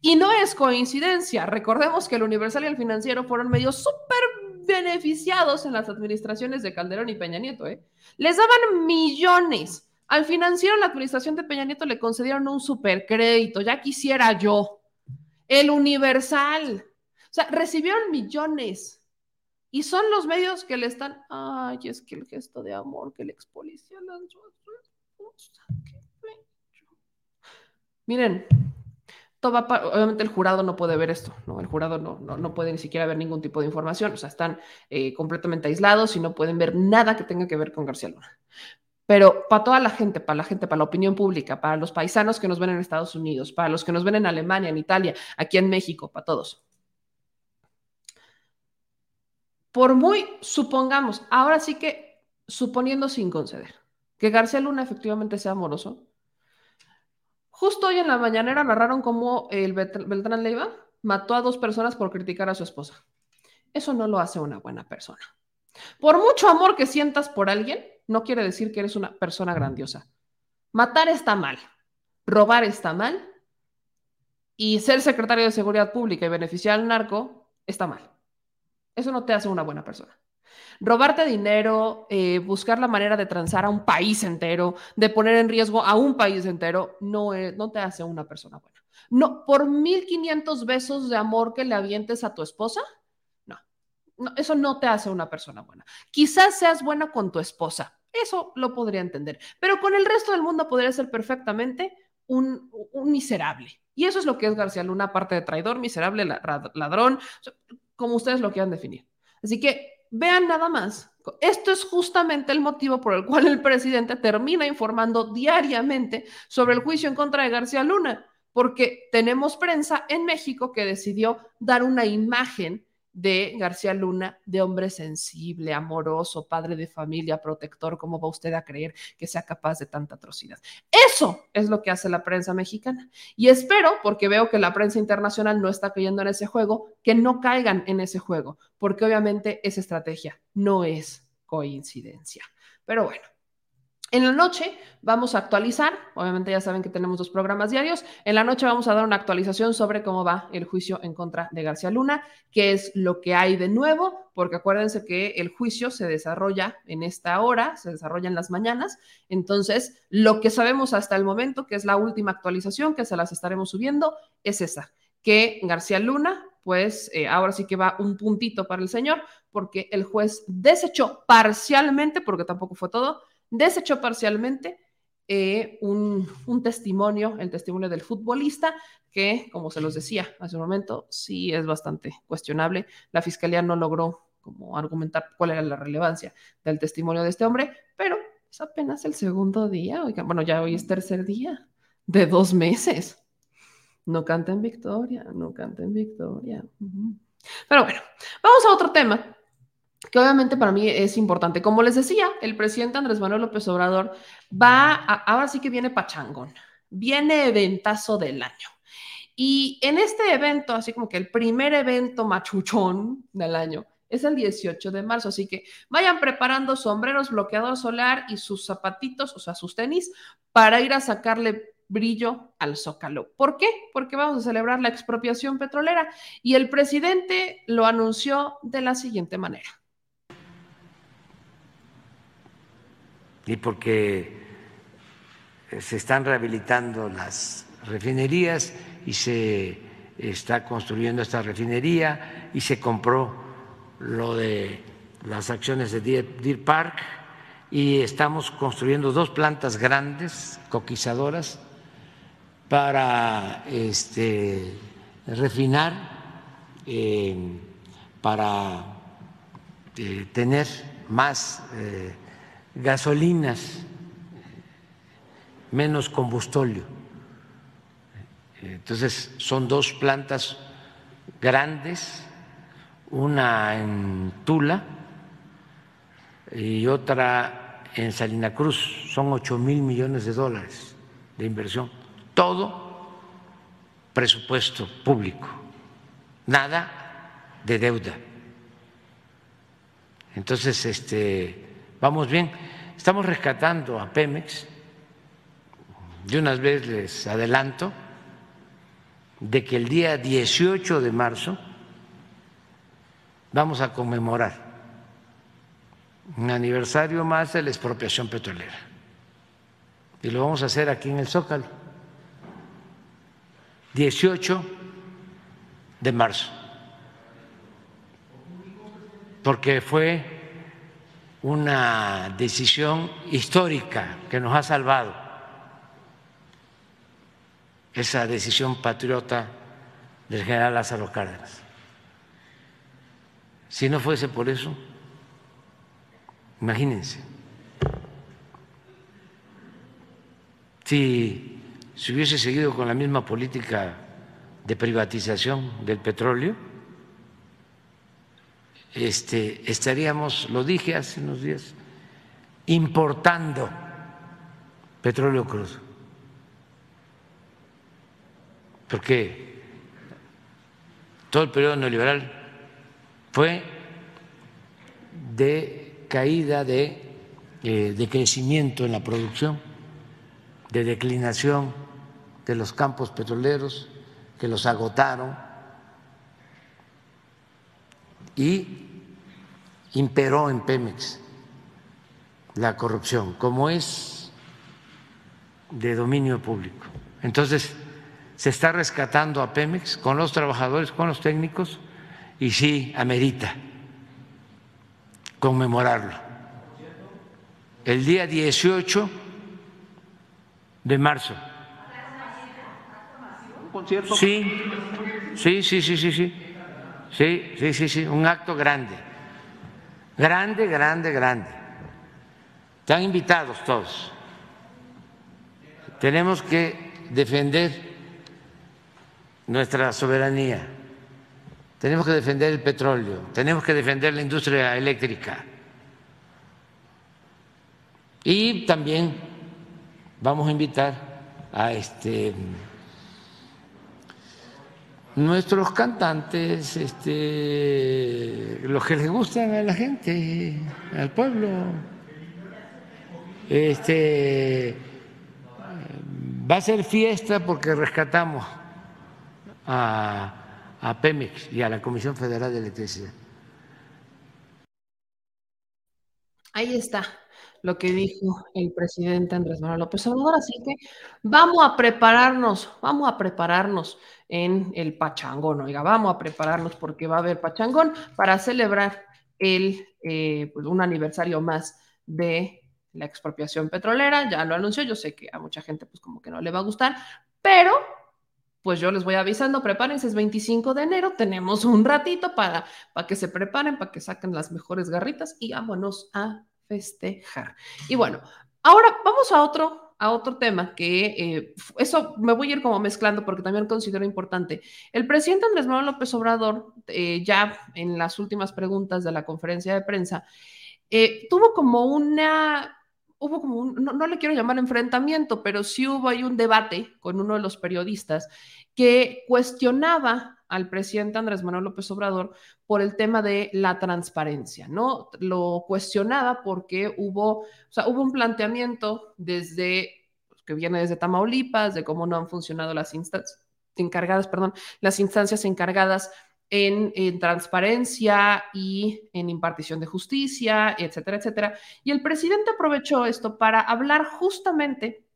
Y no es coincidencia. Recordemos que el universal y el financiero fueron medios súper beneficiados en las administraciones de Calderón y Peña Nieto, ¿eh? Les daban millones. Al financiero, la administración de Peña Nieto le concedieron un supercrédito, ya quisiera yo. El Universal. O sea, recibieron millones. Y son los medios que le están. Ay, es que el gesto de amor que el ex policía lanzó. Miren, obviamente el jurado no puede ver esto, ¿no? El jurado no, no, puede ni siquiera ver ningún tipo de información, o sea, están eh, completamente aislados y no pueden ver nada que tenga que ver con García Luna. Pero para toda la gente, para la gente, para la opinión pública, para los paisanos que nos ven en Estados Unidos, para los que nos ven en Alemania, en Italia, aquí en México, para todos. Por muy, supongamos, ahora sí que suponiendo sin conceder, que García Luna efectivamente sea amoroso, Justo hoy en la mañanera narraron cómo el Beltrán Leiva mató a dos personas por criticar a su esposa. Eso no lo hace una buena persona. Por mucho amor que sientas por alguien, no quiere decir que eres una persona grandiosa. Matar está mal, robar está mal y ser secretario de Seguridad Pública y beneficiar al narco está mal. Eso no te hace una buena persona robarte dinero, eh, buscar la manera de transar a un país entero, de poner en riesgo a un país entero, no, no te hace una persona buena. No, por 1500 besos de amor que le avientes a tu esposa, no, eso no te hace una persona buena. Quizás seas buena con tu esposa, eso lo podría entender, pero con el resto del mundo podría ser perfectamente un, un miserable. Y eso es lo que es García Luna, aparte de traidor, miserable, ladrón, como ustedes lo quieran definir. Así que Vean nada más. Esto es justamente el motivo por el cual el presidente termina informando diariamente sobre el juicio en contra de García Luna, porque tenemos prensa en México que decidió dar una imagen de García Luna, de hombre sensible, amoroso, padre de familia, protector, ¿cómo va usted a creer que sea capaz de tanta atrocidad? Eso es lo que hace la prensa mexicana. Y espero, porque veo que la prensa internacional no está cayendo en ese juego, que no caigan en ese juego, porque obviamente esa estrategia no es coincidencia. Pero bueno, en la noche vamos a actualizar, obviamente ya saben que tenemos dos programas diarios, en la noche vamos a dar una actualización sobre cómo va el juicio en contra de García Luna, qué es lo que hay de nuevo, porque acuérdense que el juicio se desarrolla en esta hora, se desarrolla en las mañanas, entonces lo que sabemos hasta el momento, que es la última actualización que se las estaremos subiendo, es esa, que García Luna pues eh, ahora sí que va un puntito para el señor, porque el juez desechó parcialmente, porque tampoco fue todo, desechó parcialmente eh, un, testimonio, el testimonio del futbolista, que, como se los decía hace un momento, sí es bastante cuestionable. La fiscalía no logró como argumentar cuál era la relevancia del testimonio de este hombre, pero es apenas el segundo día, bueno, ya hoy es tercer día de dos meses. No canten victoria, no canten victoria. Pero bueno, vamos a otro tema que obviamente para mí es importante. Como les decía, el presidente Andrés Manuel López Obrador va, ahora sí que viene pachangón, viene eventazo del año. Y en este evento, así como que el primer evento machuchón del año, es el 18 de marzo, así que vayan preparando sombreros, bloqueador solar y sus zapatitos, o sea, sus tenis, para ir a sacarle brillo al zócalo. ¿Por qué? Porque vamos a celebrar la expropiación petrolera y el presidente lo anunció de la siguiente manera. Y porque se están rehabilitando las refinerías y se está construyendo esta refinería y se compró lo de las acciones de Deer Park y estamos construyendo dos plantas grandes, coquizadoras, para este, refinar eh, para eh, tener más eh, gasolinas, menos combustóleo. Entonces, son dos plantas grandes, una en Tula y otra en Salina Cruz. Son 8 mil millones de dólares de inversión. Todo presupuesto público, nada de deuda. Entonces, este, vamos bien. Estamos rescatando a Pemex. De unas veces les adelanto de que el día 18 de marzo vamos a conmemorar un aniversario más de la expropiación petrolera. Y lo vamos a hacer aquí en el Zócalo. 18 de marzo. Porque fue una decisión histórica que nos ha salvado esa decisión patriota del general Lázaro Cárdenas. Si no fuese por eso, imagínense, si se hubiese seguido con la misma política de privatización del petróleo, este, estaríamos, lo dije hace unos días, importando petróleo crudo. Porque todo el periodo neoliberal fue de caída de, eh, de crecimiento en la producción, de declinación de los campos petroleros que los agotaron y imperó en Pemex la corrupción, como es de dominio público. Entonces, se está rescatando a Pemex con los trabajadores, con los técnicos, y sí, amerita conmemorarlo. El día 18 de marzo. Sí, sí, sí, sí, sí, sí. Sí, sí, sí, sí, un acto grande. Grande, grande, grande. Están invitados todos. Tenemos que defender nuestra soberanía, tenemos que defender el petróleo, tenemos que defender la industria eléctrica. Y también vamos a invitar a este nuestros cantantes, este, los que les gustan a la gente, al pueblo. Este va a ser fiesta porque rescatamos a, Pemex y a la Comisión Federal de Electricidad. Ahí está lo que dijo el presidente Andrés Manuel López Obrador. Así que vamos a prepararnos, vamos a prepararnos en el pachangón, oiga, vamos a prepararnos porque va a haber pachangón para celebrar el, eh, pues, un aniversario más de la expropiación petrolera. Ya lo anunció, yo sé que a mucha gente pues como que no le va a gustar, pero pues yo les voy avisando, prepárense, es 25 de enero, tenemos un ratito para, para que se preparen, para que saquen las mejores garritas y vámonos a festejar. Y bueno, ahora vamos a otro, a otro tema que eh, eso me voy a ir como mezclando porque también considero importante. El presidente Andrés Manuel López Obrador, eh, ya en las últimas preguntas de la conferencia de prensa, eh, tuvo como una hubo como un, no, le quiero llamar enfrentamiento, pero sí hubo ahí un debate con uno de los periodistas que cuestionaba al presidente Andrés Manuel López Obrador por el tema de la transparencia, ¿no? Lo cuestionaba porque hubo, o sea, hubo un planteamiento desde pues, que viene desde Tamaulipas de cómo no han funcionado las instancias encargadas, perdón, las instancias encargadas en, transparencia y en impartición de justicia, etcétera, etcétera. Y el presidente aprovechó esto para hablar justamente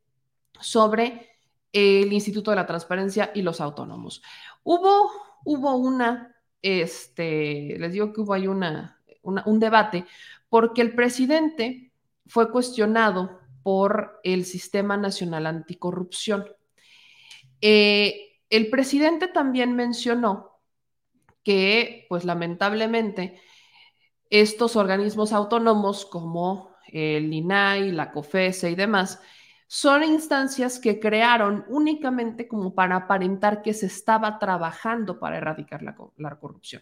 sobre el Instituto de la Transparencia y los autónomos. Hubo, hubo una, este, les digo que hubo ahí una, un debate, porque el presidente fue cuestionado por el Sistema Nacional Anticorrupción. Eh, el presidente también mencionó que, pues lamentablemente, estos organismos autónomos como el INAI, la COFESE y demás, son instancias que crearon únicamente como para aparentar que se estaba trabajando para erradicar la, corrupción.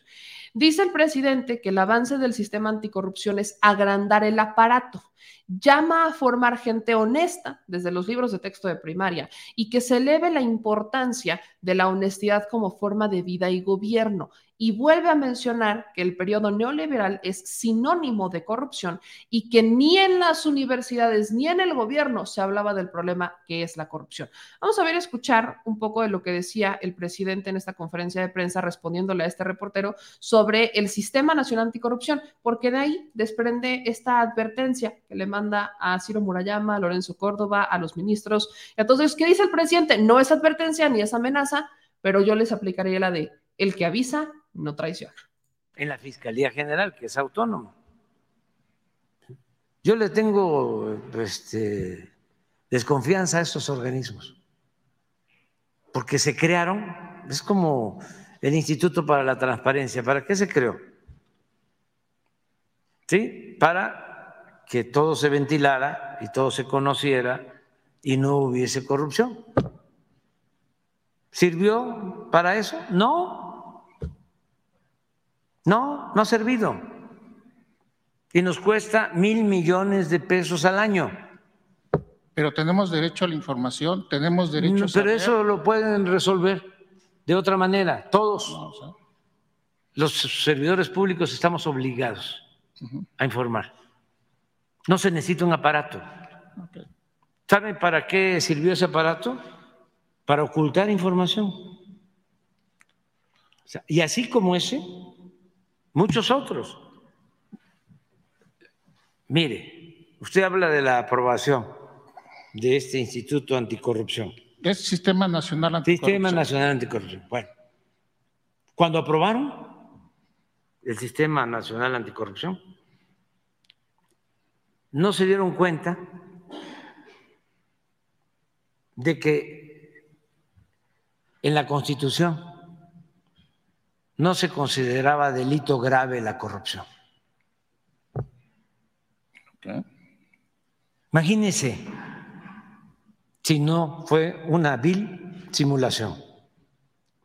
Dice el presidente que el avance del sistema anticorrupción es agrandar el aparato, llama a formar gente honesta desde los libros de texto de primaria y que se eleve la importancia de la honestidad como forma de vida y gobierno y vuelve a mencionar que el periodo neoliberal es sinónimo de corrupción y que ni en las universidades ni en el gobierno se hablaba del problema que es la corrupción. Vamos a ver, escuchar un poco de lo que decía el presidente en esta conferencia de prensa respondiéndole a este reportero sobre el Sistema Nacional Anticorrupción, porque de ahí desprende esta advertencia que le manda a Ciro Murayama, a Lorenzo Córdoba, a los ministros. Entonces, ¿qué dice el presidente? No es advertencia ni es amenaza, pero yo les aplicaría la de el que avisa no traiciona. En la Fiscalía General, que es autónoma. Yo le tengo este, desconfianza a estos organismos, porque se crearon, es como el Instituto para la Transparencia. ¿Para qué se creó? ¿Sí? Para que todo se ventilara y todo se conociera y no hubiese corrupción. ¿Sirvió para eso? No, no, no ha servido. Y nos cuesta mil millones de pesos al año. Pero tenemos derecho a la información, tenemos derecho a Pero eso lo pueden resolver de otra manera, todos. Los servidores públicos estamos obligados a informar. No se necesita un aparato. ¿Saben para qué sirvió ese aparato? Para ocultar información. y así como ese, muchos otros. Mire, usted habla de la aprobación de este Instituto Anticorrupción. Es Sistema Nacional Anticorrupción. Sistema Nacional Anticorrupción. Bueno, cuando aprobaron el Sistema Nacional Anticorrupción, no se dieron cuenta de que en la Constitución no se consideraba delito grave la corrupción. Imagínense si no fue una vil simulación.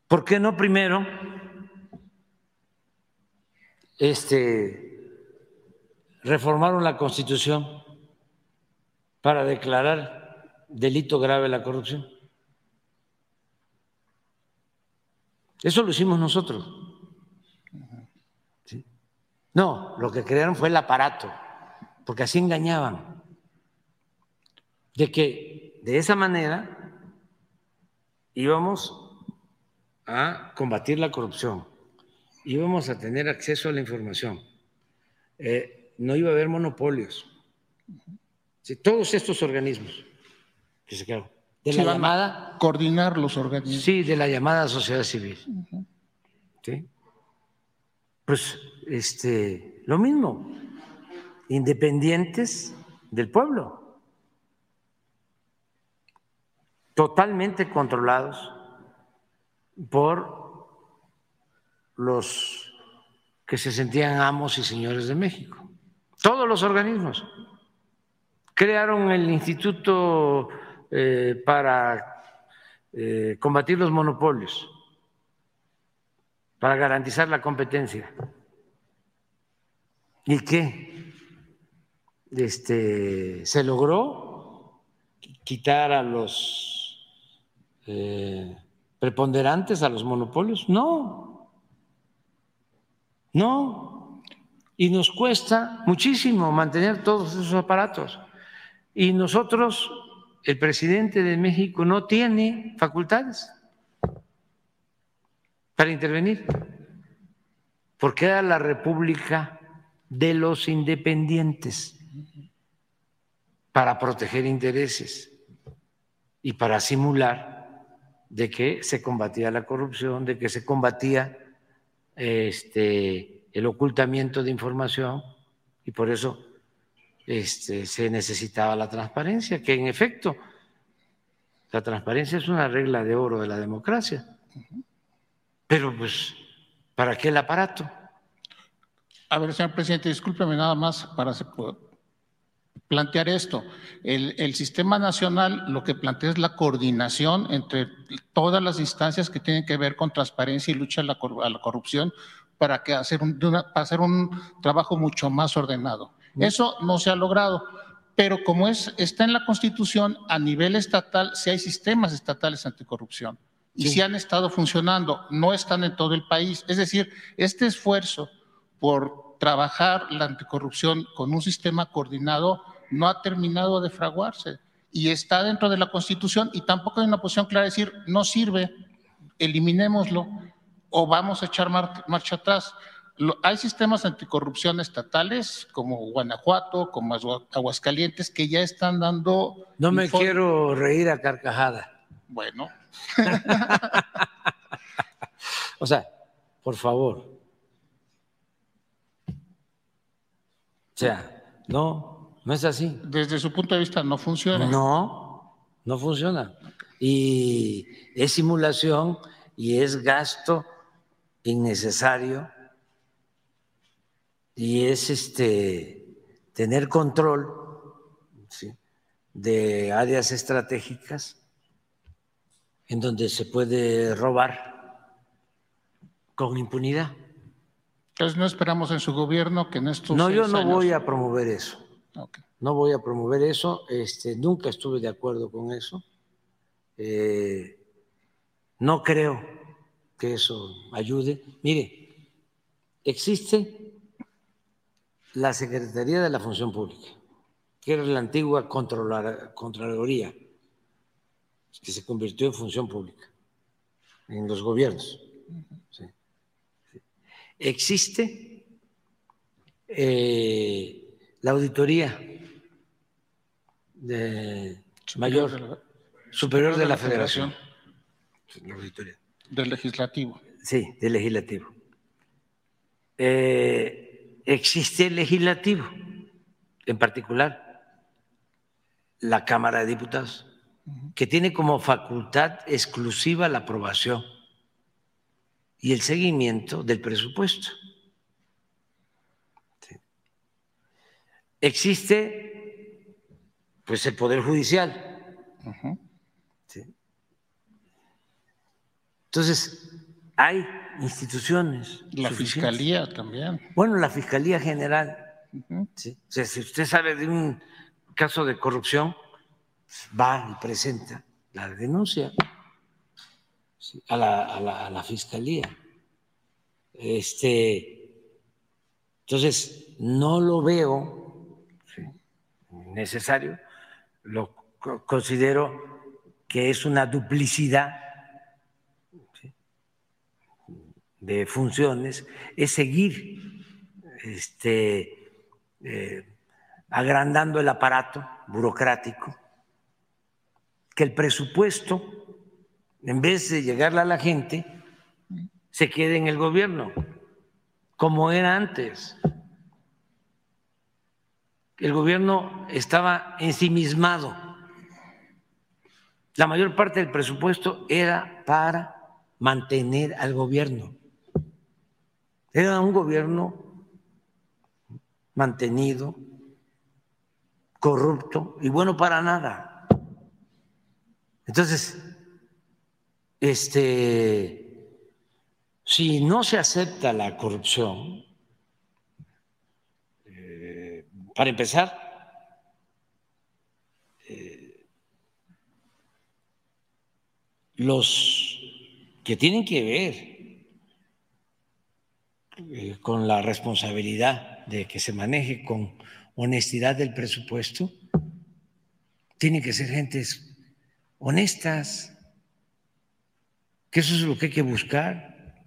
¿Por qué no primero este, reformaron la Constitución para declarar delito grave la corrupción? Eso lo hicimos nosotros. No, lo que crearon fue el aparato, porque así engañaban. De que de esa manera íbamos a combatir la corrupción, íbamos a tener acceso a la información, eh, no iba a haber monopolios. todos estos organismos que se crearon de la llamada coordinar los organismos. Sí, de la llamada sociedad civil. ¿Sí? Pues este, lo mismo, independientes del pueblo, totalmente controlados por los que se sentían amos y señores de México. Todos los organismos crearon el Instituto eh, para eh, combatir los monopolios, para garantizar la competencia. ¿Y qué? Este, ¿Se logró quitar a los eh, preponderantes, a los monopolios? No, no. Y nos cuesta muchísimo mantener todos esos aparatos. Y nosotros el presidente de México no tiene facultades para intervenir, porque era la República de los Independientes para proteger intereses y para simular de que se combatía la corrupción, de que se combatía este, el ocultamiento de información y por eso este, se necesitaba la transparencia, que en efecto La transparencia es una regla de oro de la democracia. Pero pues, ¿para qué el aparato? A ver, señor presidente, discúlpeme nada más para plantear esto. El, el, sistema nacional lo que plantea es la coordinación entre todas las instancias que tienen que ver con transparencia y lucha a la, corrupción para, que hacer, un, para hacer un trabajo mucho más ordenado. Eso no se ha logrado, pero como es, está en la Constitución, a nivel estatal, si hay sistemas estatales anticorrupción y si han estado funcionando, no están en todo el país. Es decir, este esfuerzo por trabajar la anticorrupción con un sistema coordinado no ha terminado de fraguarse y está dentro de la Constitución y tampoco hay una posición clara de decir no sirve, eliminémoslo o vamos a echar marcha atrás. Hay sistemas anticorrupción estatales como Guanajuato, como Aguascalientes, que ya están dando... No me quiero reír a carcajada. Bueno. o sea, por favor. O sea, no, no es así. Desde su punto de vista no funciona. No, no funciona. Y es simulación y es gasto innecesario y es este, tener control de áreas estratégicas en donde se puede robar con impunidad. Entonces no esperamos en su gobierno que en estos No, yo no voy a promover eso. No voy a promover eso. Este, nunca estuve de acuerdo con eso. Eh, no creo que eso ayude. Mire, existe la Secretaría de la Función Pública, que era la antigua Contraloría, que se convirtió en función pública en los gobiernos. Existe eh, la auditoría de mayor superior de la, Federación. La auditoría. Del legislativo. Sí, del legislativo. Eh, existe el legislativo, en particular la Cámara de Diputados, que tiene como facultad exclusiva la aprobación y el seguimiento del presupuesto. Existe pues el Poder Judicial. Entonces, hay instituciones. La Fiscalía también. Bueno, la Fiscalía General. ¿sí? O sea, si usted sabe de un caso de corrupción, va y presenta la denuncia a, la, Fiscalía. Este, entonces, no lo veo necesario, lo considero que es una duplicidad de funciones es seguir este, eh, agrandando el aparato burocrático, que el presupuesto, en vez de llegarle a la gente, se quede en el gobierno, como era antes. El gobierno estaba ensimismado. La mayor parte del presupuesto era para mantener al gobierno. Era un gobierno mantenido, corrupto y bueno para nada. Entonces, este, si no se acepta la corrupción, eh, para empezar, eh, los que tienen que ver eh, con la responsabilidad de que se maneje con honestidad del presupuesto, tienen que ser gentes honestas, que eso es lo que hay que buscar.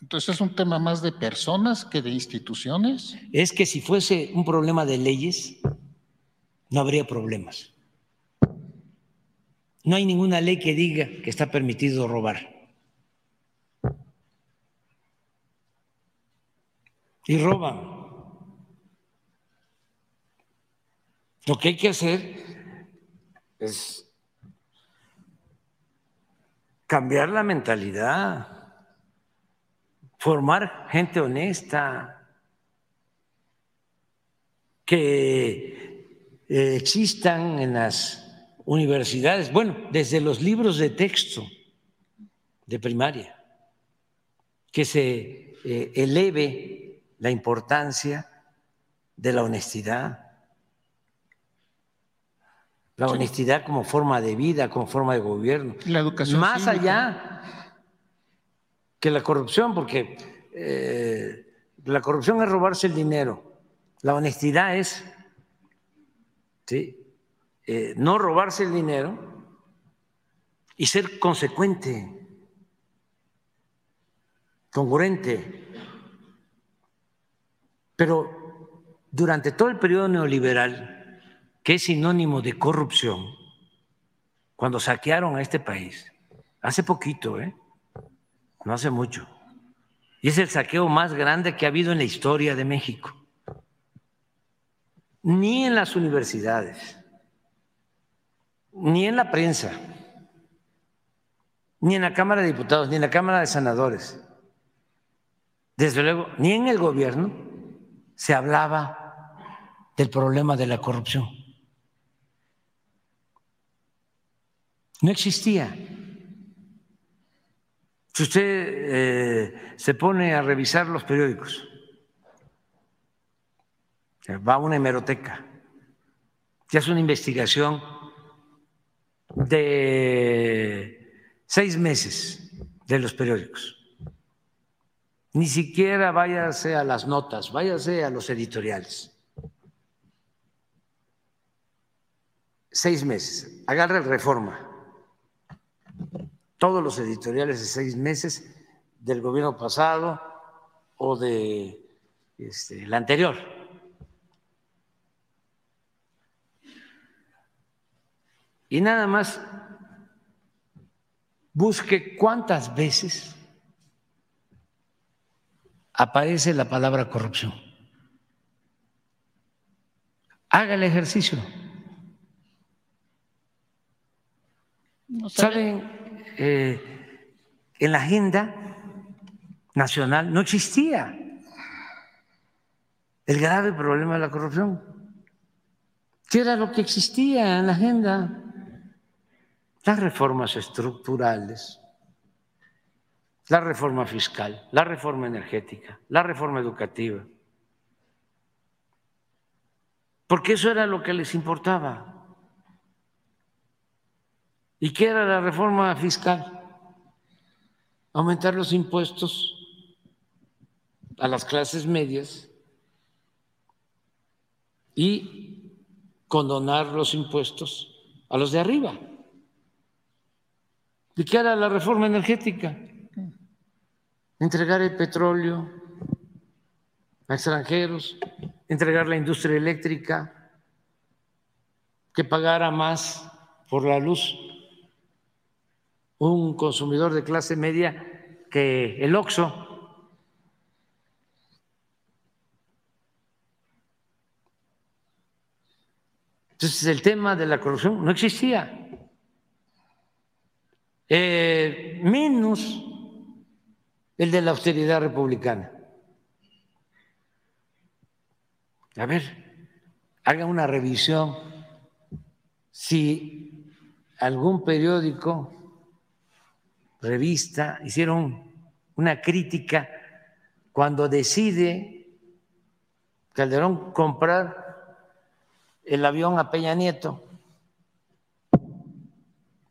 Entonces es un tema más de personas que de instituciones. Es que si fuese un problema de leyes, no habría problemas. No hay ninguna ley que diga que está permitido robar. Y roban. Lo que hay que hacer es cambiar la mentalidad, formar gente honesta, que eh, existan en las universidades, bueno, desde los libros de texto de primaria, que se eh, eleve la importancia de la honestidad, la honestidad como forma de vida, como forma de gobierno. La educación Más cívica. allá que la corrupción, porque eh, la corrupción es robarse el dinero, la honestidad es ¿sí? eh, no robarse el dinero y ser consecuente, congruente. Pero durante todo el periodo neoliberal, que es sinónimo de corrupción, cuando saquearon a este país, hace poquito, ¿eh? no hace mucho, y es el saqueo más grande que ha habido en la historia de México. Ni en las universidades, ni en la prensa, ni en la Cámara de Diputados, ni en la Cámara de Senadores, desde luego, ni en el gobierno se hablaba del problema de la corrupción. No existía. Si usted eh, se pone a revisar los periódicos, va a una hemeroteca, que hace una investigación de seis meses de los periódicos. Ni siquiera váyase a las notas, váyase a los editoriales. Seis meses. Agarra el reforma. Todos los editoriales de seis meses del gobierno pasado o de este, el anterior. Y nada más busque cuántas veces aparece la palabra corrupción. Haga el ejercicio. No sabe- Saben, eh, en la agenda nacional no existía el grave problema de la corrupción. ¿Qué era lo que existía en la agenda? Las reformas estructurales, la reforma fiscal, la reforma energética, la reforma educativa. Porque eso era lo que les importaba. ¿Y qué era la reforma fiscal? Aumentar los impuestos a las clases medias y condonar los impuestos a los de arriba. ¿Y qué era la reforma energética? Entregar el petróleo a extranjeros, entregar la industria eléctrica, que pagara más por la luz un consumidor de clase media que el OXO. Entonces el tema de la corrupción no existía. Eh, menos el de la austeridad republicana. A ver, haga una revisión si algún periódico, revista, hicieron una crítica cuando decide Calderón comprar el avión a Peña Nieto.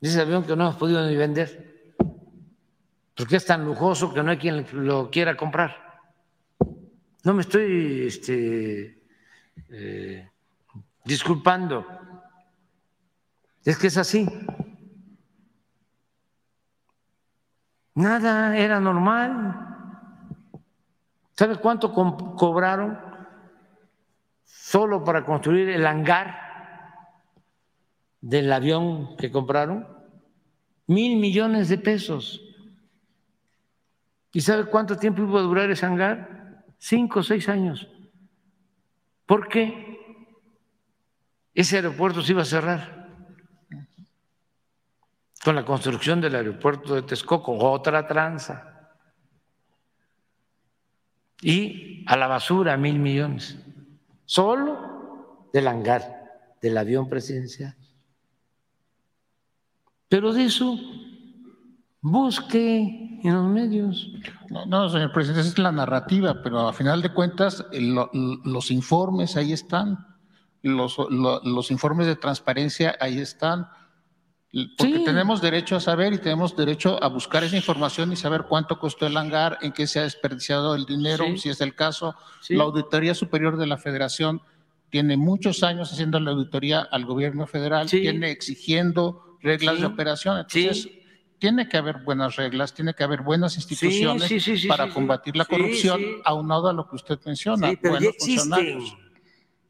Ese avión que no hemos podido ni vender, porque es tan lujoso que no hay quien lo quiera comprar. No me estoy este, eh, disculpando, es que es así. Nada era normal. ¿Sabe cuánto co cobraron solo para construir el hangar del avión que compraron? Mil millones de pesos. ¿Y sabe cuánto tiempo iba a durar ese hangar? Cinco o seis años. ¿Por qué? Ese aeropuerto se iba a cerrar. con la construcción del aeropuerto de Texcoco, otra tranza. Y a la basura mil millones, solo del hangar del avión presidencial. Pero de eso busque en los medios. No, no, señor presidente, esa es la narrativa, pero a final de cuentas los informes ahí están, los, los informes de transparencia ahí están. Porque tenemos derecho a saber y tenemos derecho a buscar esa información y saber cuánto costó el hangar, en qué se ha desperdiciado el dinero, si es el caso. La Auditoría Superior de la Federación tiene muchos años haciendo la auditoría al gobierno federal, tiene exigiendo reglas de operación. Entonces, tiene que haber buenas reglas, tiene que haber buenas instituciones para combatir la corrupción, aunado a lo que usted menciona, buenos existen, funcionarios.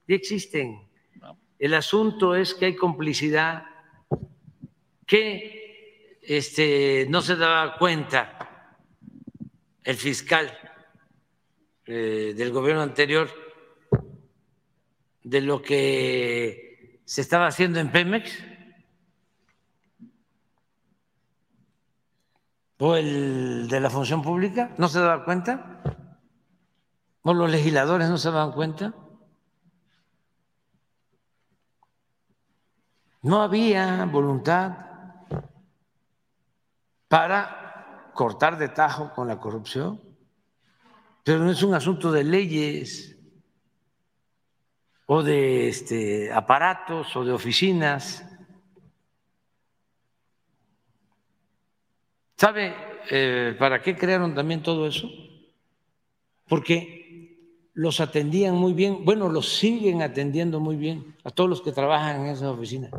existen. El asunto es que hay complicidad que este, no se daba cuenta el fiscal eh, del gobierno anterior de lo que se estaba haciendo en Pemex? ¿O el de la función pública? ¿No se daba cuenta? ¿O los legisladores no se daban cuenta? No había voluntad para cortar de tajo con la corrupción, pero no es un asunto de leyes o de este, aparatos o de oficinas. ¿Sabe eh, para qué crearon también todo eso? Porque los atendían muy bien, bueno, los siguen atendiendo muy bien a todos los que trabajan en esa oficina.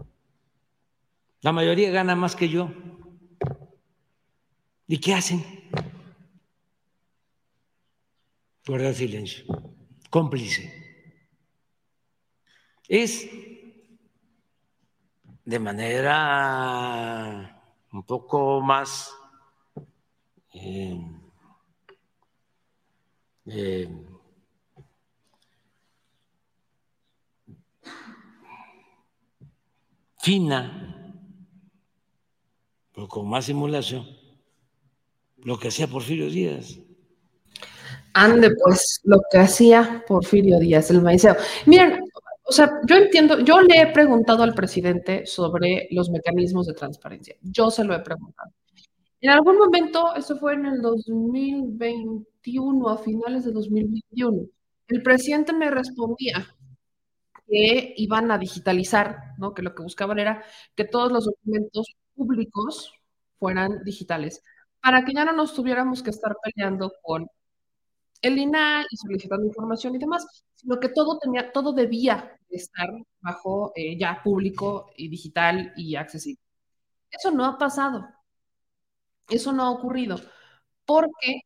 La mayoría gana más que yo. ¿Y qué hacen? Guardar silencio. Cómplice. Es de manera un poco más eh, eh, fina, pero con más simulación lo que hacía Porfirio Díaz. Ande, pues, lo que hacía Porfirio Díaz, el maiceo. Miren, o sea, yo entiendo, yo le he preguntado al presidente sobre los mecanismos de transparencia. Yo se lo he preguntado. En algún momento, eso fue en el 2021, a finales de 2021, el presidente me respondía que iban a digitalizar, ¿no? Que lo que buscaban era que todos los documentos públicos fueran digitales para que ya no nos tuviéramos que estar peleando con el INAI y solicitando información y demás, sino que todo tenía, todo debía estar bajo eh, ya público y digital y accesible. Eso no ha pasado. Eso no ha ocurrido. Porque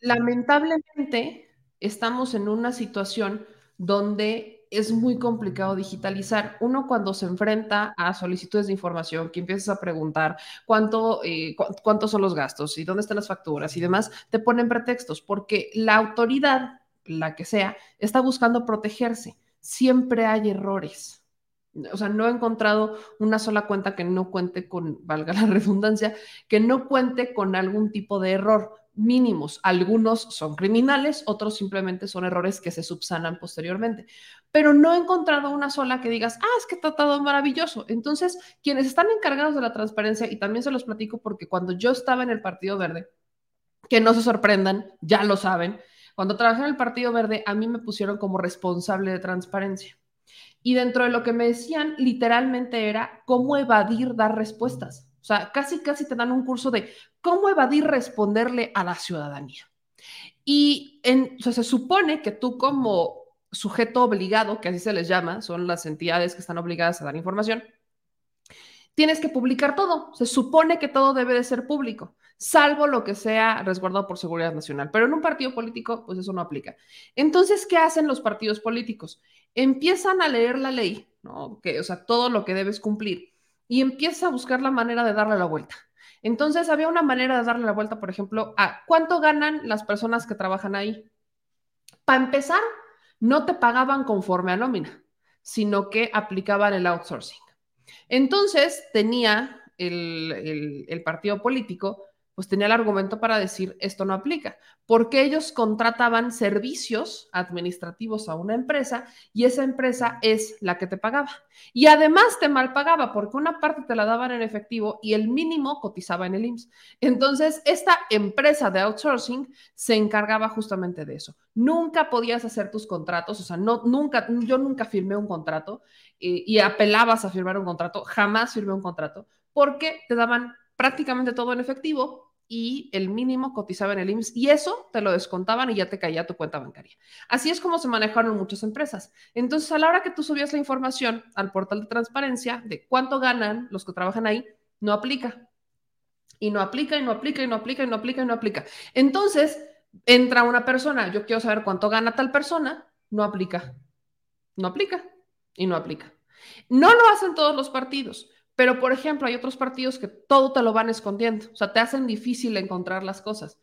lamentablemente estamos en una situación donde es muy complicado digitalizar. Uno cuando se enfrenta a solicitudes de información, que empiezas a preguntar cuánto, eh, cuántos son los gastos y dónde están las facturas y demás, te ponen pretextos, porque la autoridad, la que sea, está buscando protegerse. Siempre hay errores. O sea, no he encontrado una sola cuenta que no cuente con, valga la redundancia, que no cuente con algún tipo de error mínimos. Algunos son criminales, otros simplemente son errores que se subsanan posteriormente. Pero no he encontrado una sola que digas, ah, es que está todo maravilloso. Entonces, quienes están encargados de la transparencia, y también se los platico porque cuando yo estaba en el Partido Verde, que no se sorprendan, ya lo saben, cuando trabajé en el Partido Verde, a mí me pusieron como responsable de transparencia. Y dentro de lo que me decían, literalmente era cómo evadir dar respuestas. O sea, casi, casi te dan un curso de cómo evadir responderle a la ciudadanía. Y en, se supone que tú como sujeto obligado, que así se les llama, son las entidades que están obligadas a dar información, tienes que publicar todo. Se supone que todo debe de ser público, salvo lo que sea resguardado por seguridad nacional. Pero en un partido político, pues eso no aplica. Entonces, ¿qué hacen los partidos políticos? Empiezan a leer la ley, ¿no? Que, o sea, todo lo que debes cumplir y empieza a buscar la manera de darle la vuelta. Entonces había una manera de darle la vuelta, por ejemplo, a cuánto ganan las personas que trabajan ahí. Para empezar, no te pagaban conforme a nómina, sino que aplicaban el outsourcing. Entonces tenía el, el partido político pues tenía el argumento para decir esto no aplica, porque ellos contrataban servicios administrativos a una empresa y esa empresa es la que te pagaba. Y además te mal pagaba porque una parte te la daban en efectivo y el mínimo cotizaba en el IMSS. Entonces, esta empresa de outsourcing se encargaba justamente de eso. Nunca podías hacer tus contratos, o sea, no, nunca, yo nunca firmé un contrato eh, y apelabas a firmar un contrato, jamás firmé un contrato porque te daban prácticamente todo en efectivo y el mínimo cotizaba en el IMSS y eso te lo descontaban y ya te caía tu cuenta bancaria. Así es como se manejaron muchas empresas. Entonces, a la hora que tú subías la información al portal de transparencia de cuánto ganan los que trabajan ahí, no aplica. Y no aplica, y no aplica, y no aplica, y no aplica, y no aplica. Entonces, entra una persona, yo quiero saber cuánto gana tal persona, no aplica. No aplica y no aplica. No lo hacen todos los partidos. Pero, por ejemplo, hay otros partidos que todo te lo van escondiendo, o sea, te hacen difícil encontrar las cosas.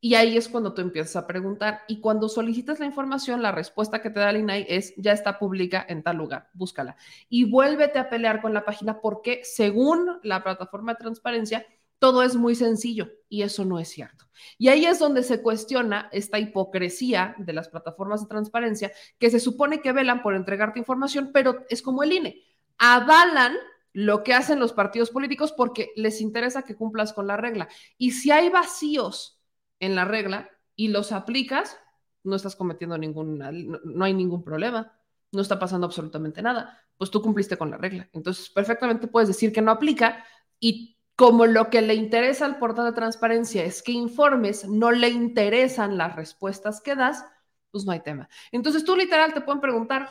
Y ahí es cuando tú empiezas a preguntar. Y cuando solicitas la información, la respuesta que te da el INAI es, ya está pública en tal lugar, búscala. Y vuélvete a pelear con la página porque según la plataforma de transparencia, todo es muy sencillo y eso no es cierto. Y ahí es donde se cuestiona esta hipocresía de las plataformas de transparencia que se supone que velan por entregarte información, pero es como el INE. Avalan lo que hacen los partidos políticos porque les interesa que cumplas con la regla. Y si hay vacíos en la regla y los aplicas, no estás cometiendo ningún, no hay ningún problema, no está pasando absolutamente nada, pues tú cumpliste con la regla. Entonces, perfectamente puedes decir que no aplica y como lo que le interesa al portal de transparencia es que informes, no le interesan las respuestas que das, pues no hay tema. Entonces tú literal te pueden preguntar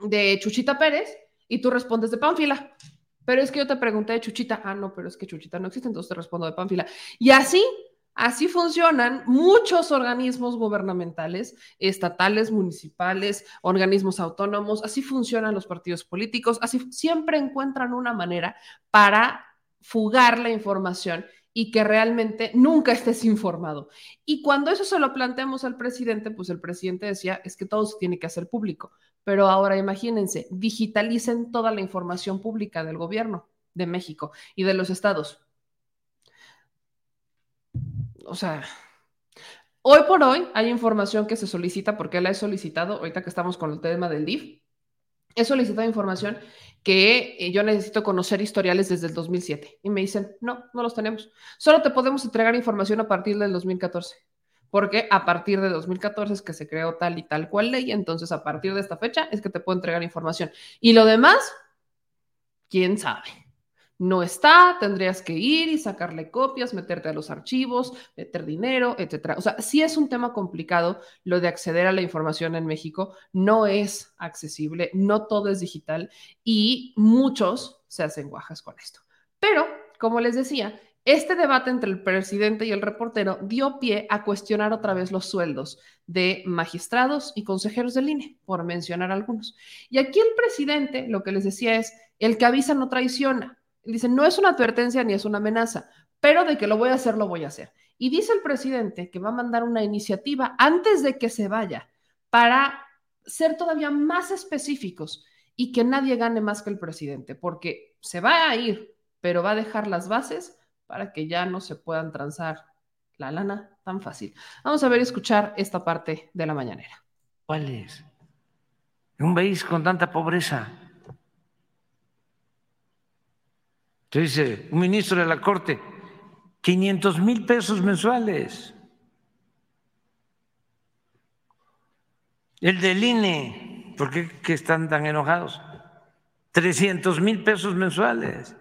de Chuchita Pérez y tú respondes de Pánfila. Pero es que yo te pregunté de Chuchita. Ah, no, pero es que Chuchita no existe, entonces te respondo de Pánfila. Y así, así funcionan muchos organismos gubernamentales, estatales, municipales, organismos autónomos. Así funcionan los partidos políticos. Así siempre encuentran una manera para fugar la información y que realmente nunca estés informado. Y cuando eso se lo planteamos al presidente, pues el presidente decía, es que todo se tiene que hacer público. Pero ahora imagínense, digitalicen toda la información pública del gobierno de México y de los estados. O sea, hoy por hoy hay información que se solicita porque la he solicitado, ahorita que estamos con el tema del DIF, he solicitado información que eh, yo necesito conocer historiales desde el 2007 y me dicen, no, no los tenemos. Solo te podemos entregar información a partir del 2014 porque a partir de 2014 es que se creó tal y tal cual ley, entonces a partir de esta fecha es que te puedo entregar información. Y lo demás, quién sabe. No está, tendrías que ir y sacarle copias, meterte a los archivos, meter dinero, etcétera. O sea, sí es un tema complicado lo de acceder a la información en México, no es accesible, no todo es digital y muchos se hacen guajas con esto. Pero, como les decía, este debate entre el presidente y el reportero dio pie a cuestionar otra vez los sueldos de magistrados y consejeros del INE, por mencionar algunos. Y aquí el presidente lo que les decía es, el que avisa no traiciona. Dice, no es una advertencia ni es una amenaza, pero de que lo voy a hacer, lo voy a hacer. Y dice el presidente que va a mandar una iniciativa antes de que se vaya para ser todavía más específicos y que nadie gane más que el presidente, porque se va a ir, pero va a dejar las bases para que ya no se puedan transar la lana tan fácil. Vamos a ver y escuchar esta parte de la mañanera. ¿Cuál es? Un país con tanta pobreza. Dice un ministro de la Corte, 500 mil pesos mensuales. El del INE, ¿por qué están tan enojados? 300 mil pesos mensuales.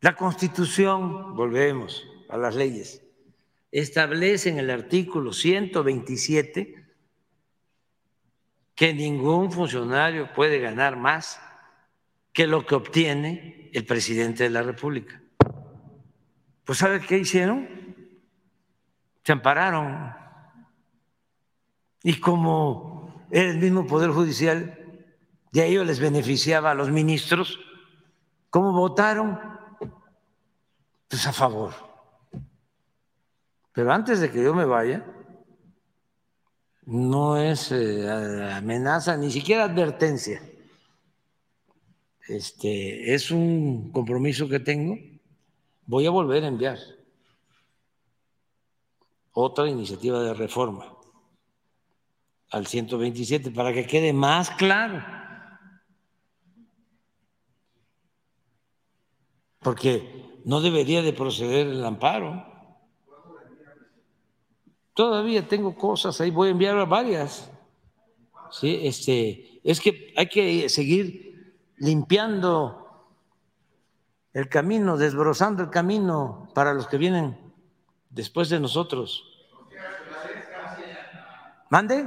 La Constitución, volvemos a las leyes, establece en el artículo 127 que ningún funcionario puede ganar más que lo que obtiene el presidente de la República. Pues ¿sabe qué hicieron? Se ampararon. Y como era el mismo Poder Judicial, y a ellos les beneficiaba a los ministros, ¿cómo votaron? pues a favor. Pero antes de que yo me vaya, no es eh, amenaza, ni siquiera advertencia. Este, es un compromiso que tengo. Voy a volver a enviar otra iniciativa de reforma al 127 para que quede más claro. Porque no debería de proceder el amparo. Todavía tengo cosas ahí, voy a enviar varias. Sí, este, es que hay que seguir limpiando el camino, desbrozando el camino para los que vienen después de nosotros. ¿Mande?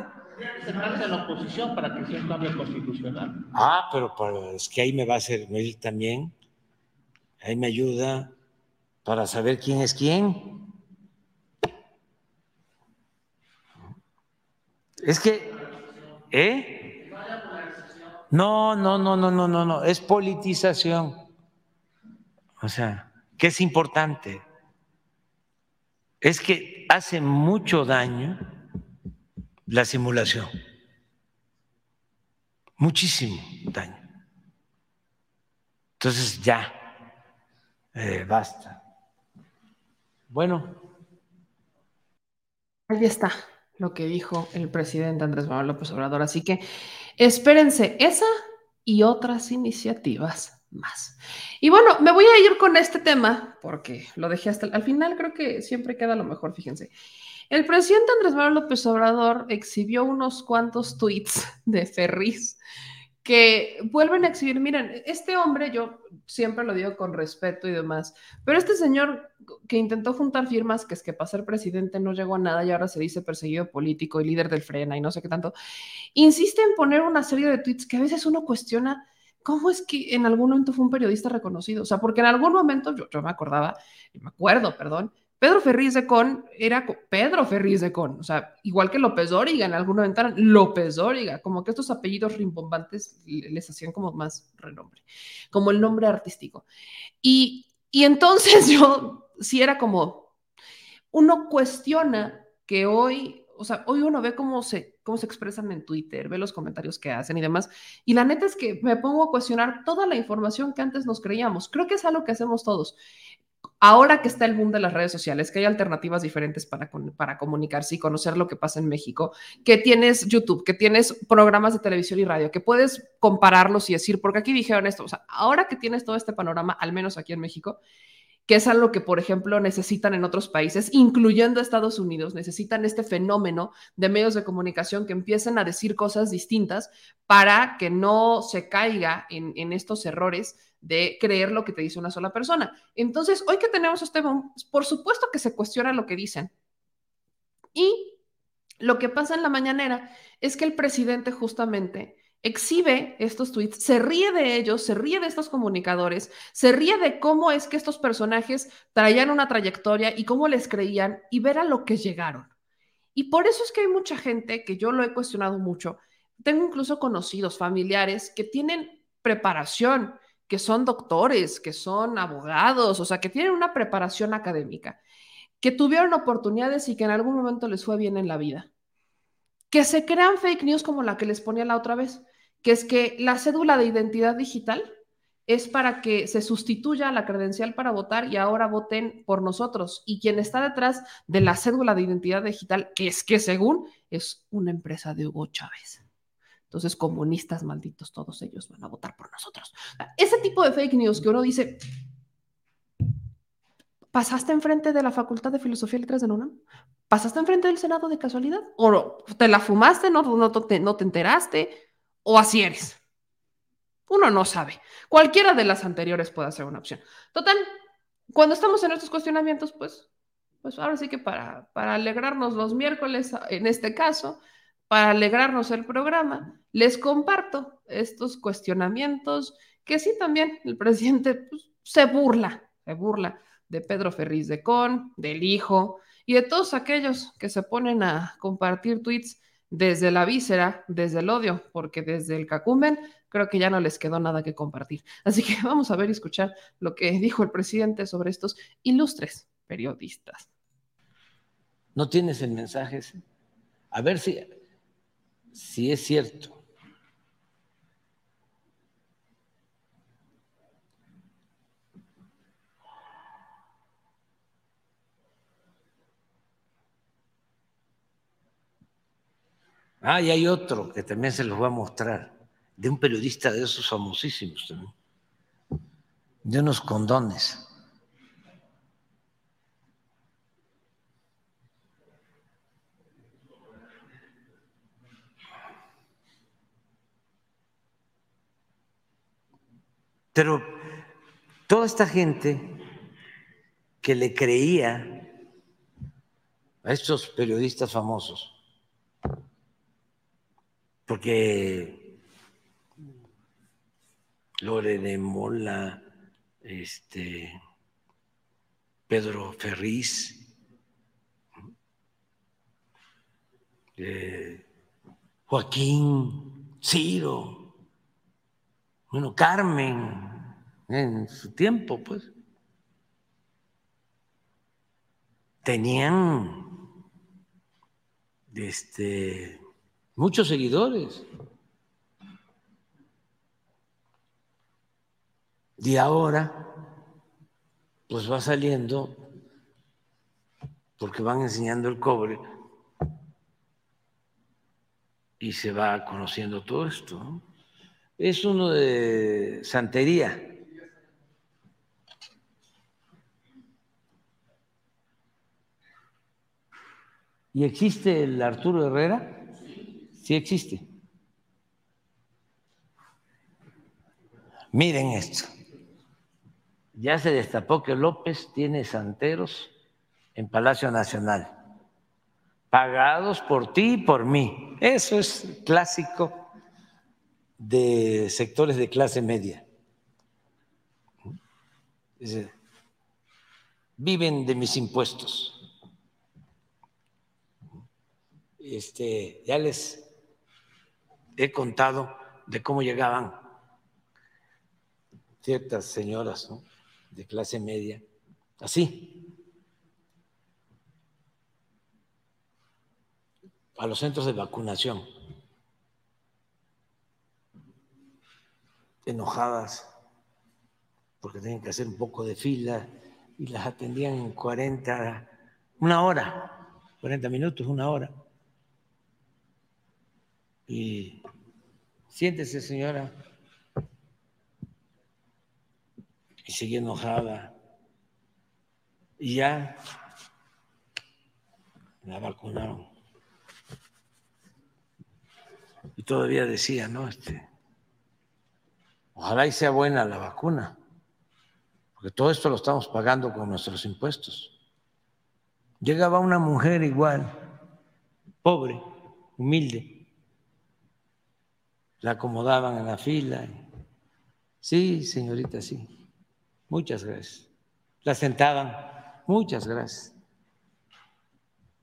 La oposición para que sea un cambio constitucional. Ah, pero es que ahí me va a servir también. Ahí me ayuda para saber quién es quién. Es que, ¿eh? No, no, no, no, no, no, no, es politización. O sea, ¿qué es importante? Es que hace mucho daño la simulación. Muchísimo daño. Entonces ya, eh, basta. Bueno. Ahí está lo que dijo el presidente Andrés Manuel López Obrador. Así que espérense esa y otras iniciativas más. Y bueno, me voy a ir con este tema porque lo dejé hasta el, al final, creo que siempre queda lo mejor, fíjense. El presidente Andrés Manuel López Obrador exhibió unos cuantos tweets de Ferris que vuelven a exhibir, miren, este hombre, yo siempre lo digo con respeto y demás, pero este señor que intentó juntar firmas, que es que para ser presidente no llegó a nada y ahora se dice perseguido político y líder del frena y no sé qué tanto, insiste en poner una serie de tweets que a veces uno cuestiona. ¿Cómo es que en algún momento fue un periodista reconocido? O sea, porque en algún momento yo, yo me acordaba, me acuerdo, perdón, Pedro Ferriz de Con era Pedro Ferriz de Con, o sea, igual que López Dóriga, en alguna ventana, López Dóriga, como que estos apellidos rimbombantes les hacían como más renombre, como el nombre artístico. Y, y entonces yo, sí era como, uno cuestiona que hoy, o sea, hoy uno ve cómo se, cómo se expresan en Twitter, ve los comentarios que hacen y demás, y la neta es que me pongo a cuestionar toda la información que antes nos creíamos. Creo que es algo que hacemos todos ahora que está el boom de las redes sociales, que hay alternativas diferentes para, para comunicarse y conocer lo que pasa en México, que tienes YouTube, que tienes programas de televisión y radio, que puedes compararlos y decir, porque aquí dijeron esto, o sea, ahora que tienes todo este panorama, al menos aquí en México, que es algo que, por ejemplo, necesitan en otros países, incluyendo Estados Unidos, necesitan este fenómeno de medios de comunicación que empiecen a decir cosas distintas para que no se caiga en, en estos errores de creer lo que te dice una sola persona. Entonces, hoy que tenemos este por supuesto que se cuestiona lo que dicen. Y lo que pasa en la mañanera es que el presidente justamente exhibe estos tweets, se ríe de ellos, se ríe de estos comunicadores, se ríe de cómo es que estos personajes traían una trayectoria y cómo les creían y ver a lo que llegaron. Y por eso es que hay mucha gente que yo lo he cuestionado mucho. Tengo incluso conocidos, familiares que tienen preparación, que son doctores, que son abogados, o sea, que tienen una preparación académica, que tuvieron oportunidades y que en algún momento les fue bien en la vida. Que se crean fake news como la que les ponía la otra vez, que es que la cédula de identidad digital es para que se sustituya la credencial para votar y ahora voten por nosotros. Y quien está detrás de la cédula de identidad digital, que es que según es una empresa de Hugo Chávez. Entonces, comunistas malditos, todos ellos van a votar por nosotros. Ese tipo de fake news que uno dice, ¿pasaste enfrente de la Facultad de Filosofía y Letras de UNAM? ¿Pasaste enfrente del Senado de casualidad? ¿O te la fumaste, no, no, te, no te enteraste? ¿O así eres? Uno no sabe. Cualquiera de las anteriores puede ser una opción. Total, cuando estamos en estos cuestionamientos, pues, pues ahora sí que para, para alegrarnos los miércoles, en este caso, para alegrarnos el programa, les comparto estos cuestionamientos que sí también el presidente pues, se burla, se burla de Pedro Ferriz de Con, del hijo y de todos aquellos que se ponen a compartir tweets desde la víscera, desde el odio, porque desde el cacumen creo que ya no les quedó nada que compartir. Así que vamos a ver y escuchar lo que dijo el presidente sobre estos ilustres periodistas. ¿No tienes el mensaje A ver si si es cierto Ah, y hay otro que también se los va a mostrar, de un periodista de esos famosísimos también, de unos condones. Pero toda esta gente que le creía a estos periodistas famosos, porque Lore de Mola, este, Pedro Ferriz, eh, Joaquín, Ciro, bueno, Carmen, en su tiempo, pues, tenían este, muchos seguidores. Y ahora, pues va saliendo, porque van enseñando el cobre, y se va conociendo todo esto. Es uno de santería. ¿Y existe el Arturo Herrera? Sí existe. Miren esto. Ya se destapó que López tiene santeros en Palacio Nacional, pagados por ti y por mí. Eso es clásico de sectores de clase media. Viven de mis impuestos. Este, ya les he contado de cómo llegaban ciertas señoras de clase media, así, a los centros de vacunación, enojadas porque tenían que hacer un poco de fila y las atendían en 40, una hora, 40 minutos, una hora. Y siéntese, señora. Y sigue enojada. Y ya la vacunaron. Y todavía decía, ¿no? Este, ojalá y sea buena la vacuna, porque todo esto lo estamos pagando con nuestros impuestos. Llegaba una mujer igual, pobre, humilde, la acomodaban en la fila. Sí, señorita, sí. Muchas gracias. La sentaban. Muchas gracias.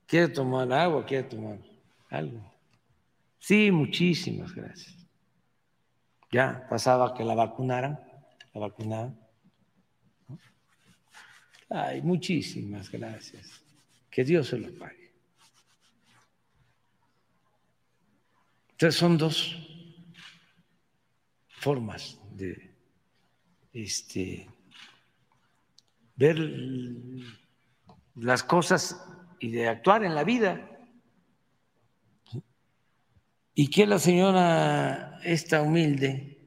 ¿Quiere tomar agua? ¿Quiere tomar algo? Sí, muchísimas gracias. Ya pasaba que la vacunaran, la vacunaban. Ay, muchísimas gracias. Que Dios se lo pague. Entonces son dos formas de este, ver las cosas y de actuar en la vida. Y que la señora esta humilde,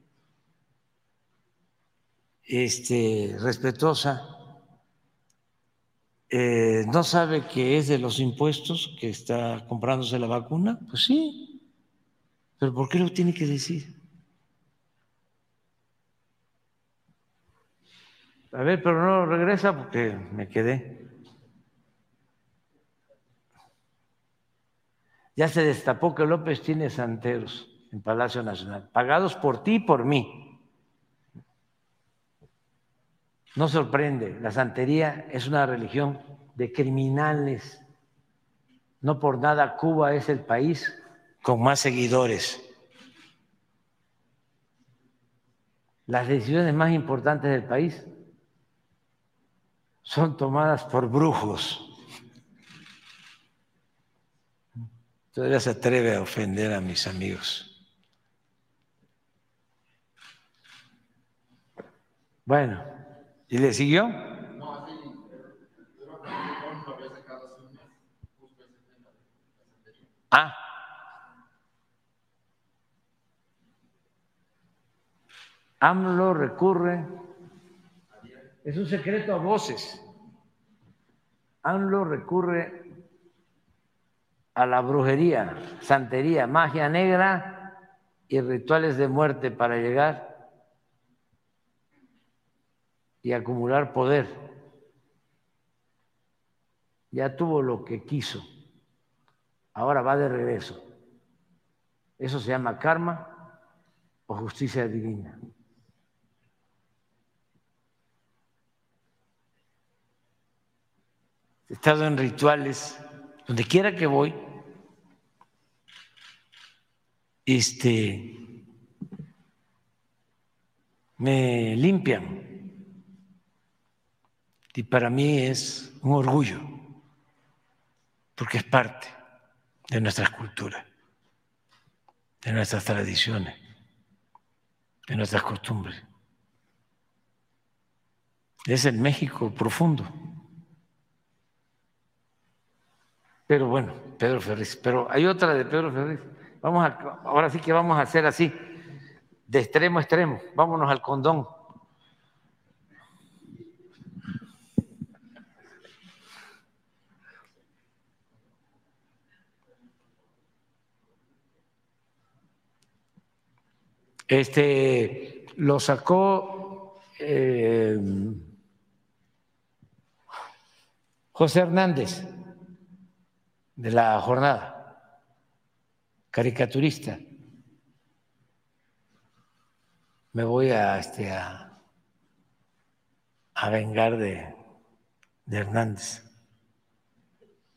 este, respetuosa, eh, no sabe que es de los impuestos que está comprándose la vacuna, pues sí, pero ¿por qué lo tiene que decir? A ver, pero no regresa porque me quedé. Ya se destapó que López tiene santeros en Palacio Nacional, pagados por ti y por mí. No sorprende, la santería es una religión de criminales. No por nada Cuba es el país con más seguidores. Las decisiones más importantes del país son tomadas por brujos. Todavía se atreve a ofender a mis amigos. Bueno, ¿y le siguió? Ah. AMLO recurre, es un secreto a voces. AMLO recurre a la brujería, santería, magia negra y rituales de muerte para llegar y acumular poder. Ya tuvo lo que quiso, ahora va de regreso. Eso se llama karma o justicia divina. He estado en rituales, donde quiera que voy, este, me limpian. Y para mí es un orgullo, porque es parte de nuestra cultura, de nuestras tradiciones, de nuestras costumbres. Es el México profundo. Pero bueno, Pedro Ferriz. Pero hay otra de Pedro Ferriz. Vamos a, ahora sí que vamos a hacer así, de extremo a extremo. Vámonos al condón. Este lo sacó eh, José Hernández de la jornada, caricaturista. Me voy a, este, a, a vengar de, de Hernández.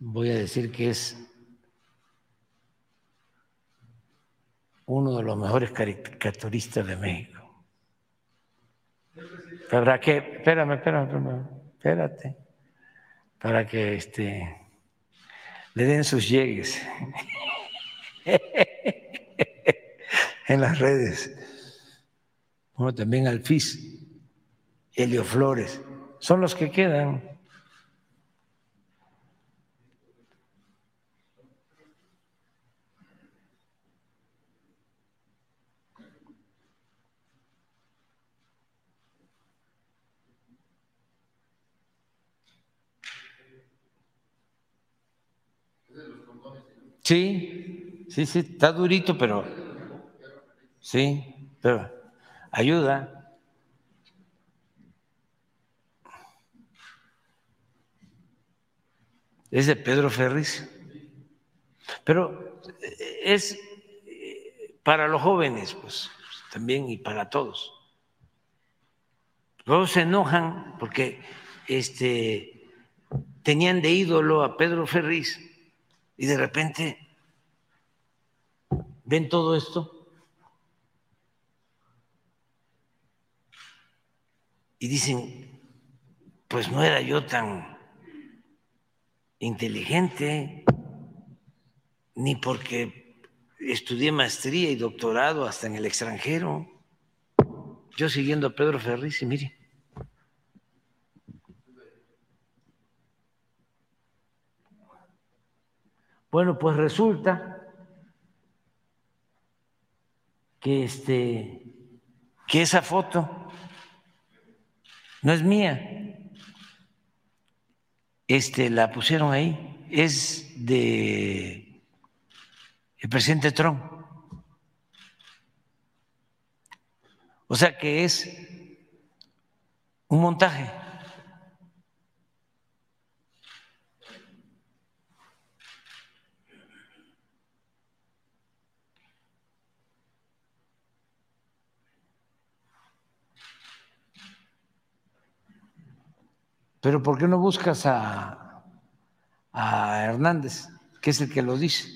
Voy a decir que es uno de los mejores caricaturistas de México. Para que, espérame, espérame, espérate, para que este le den sus llegues en las redes. Bueno, también al FIS, Helio Flores, son los que quedan. Sí, sí, sí, está durito, pero sí, pero ayuda. Es de Pedro Ferris. Pero es para los jóvenes, pues también y para todos. Luego se enojan porque este, tenían de ídolo a Pedro Ferris y de repente ven todo esto y dicen, pues no era yo tan inteligente, ni porque estudié maestría y doctorado hasta en el extranjero. Yo siguiendo a Pedro Ferriz y mire, Bueno, pues resulta que, este, que esa foto no es mía. Este, la pusieron ahí, es de el presidente Trump. O sea que es un montaje. Pero ¿por qué no buscas a, Hernández, que es el que lo dice?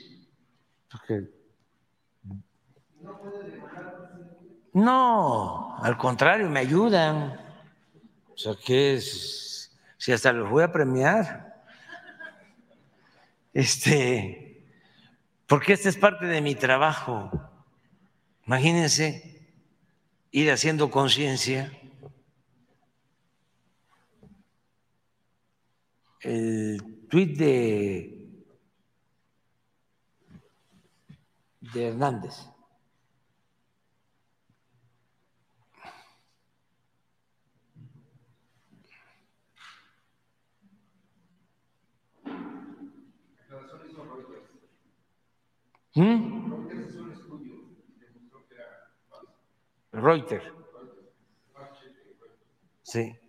No, al contrario, me ayudan. O sea, que es, si hasta los voy a premiar. Este, porque este es parte de mi trabajo. Imagínense ir haciendo conciencia el tuit de, de Hernández. ¿Mm? Reuters. Sí.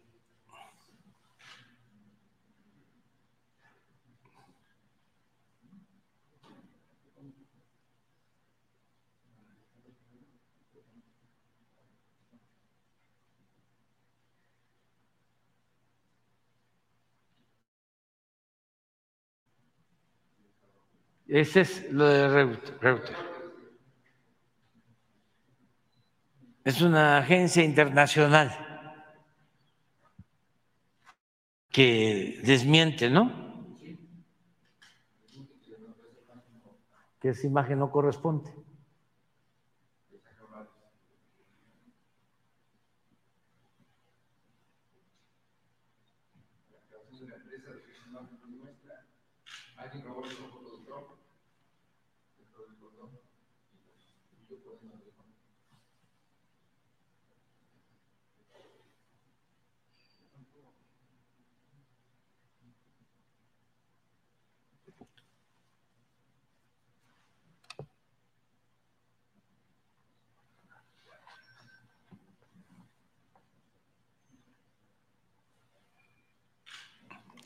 Ese es lo de Reuters. Es una agencia internacional que desmiente, ¿no? Que esa imagen no corresponde.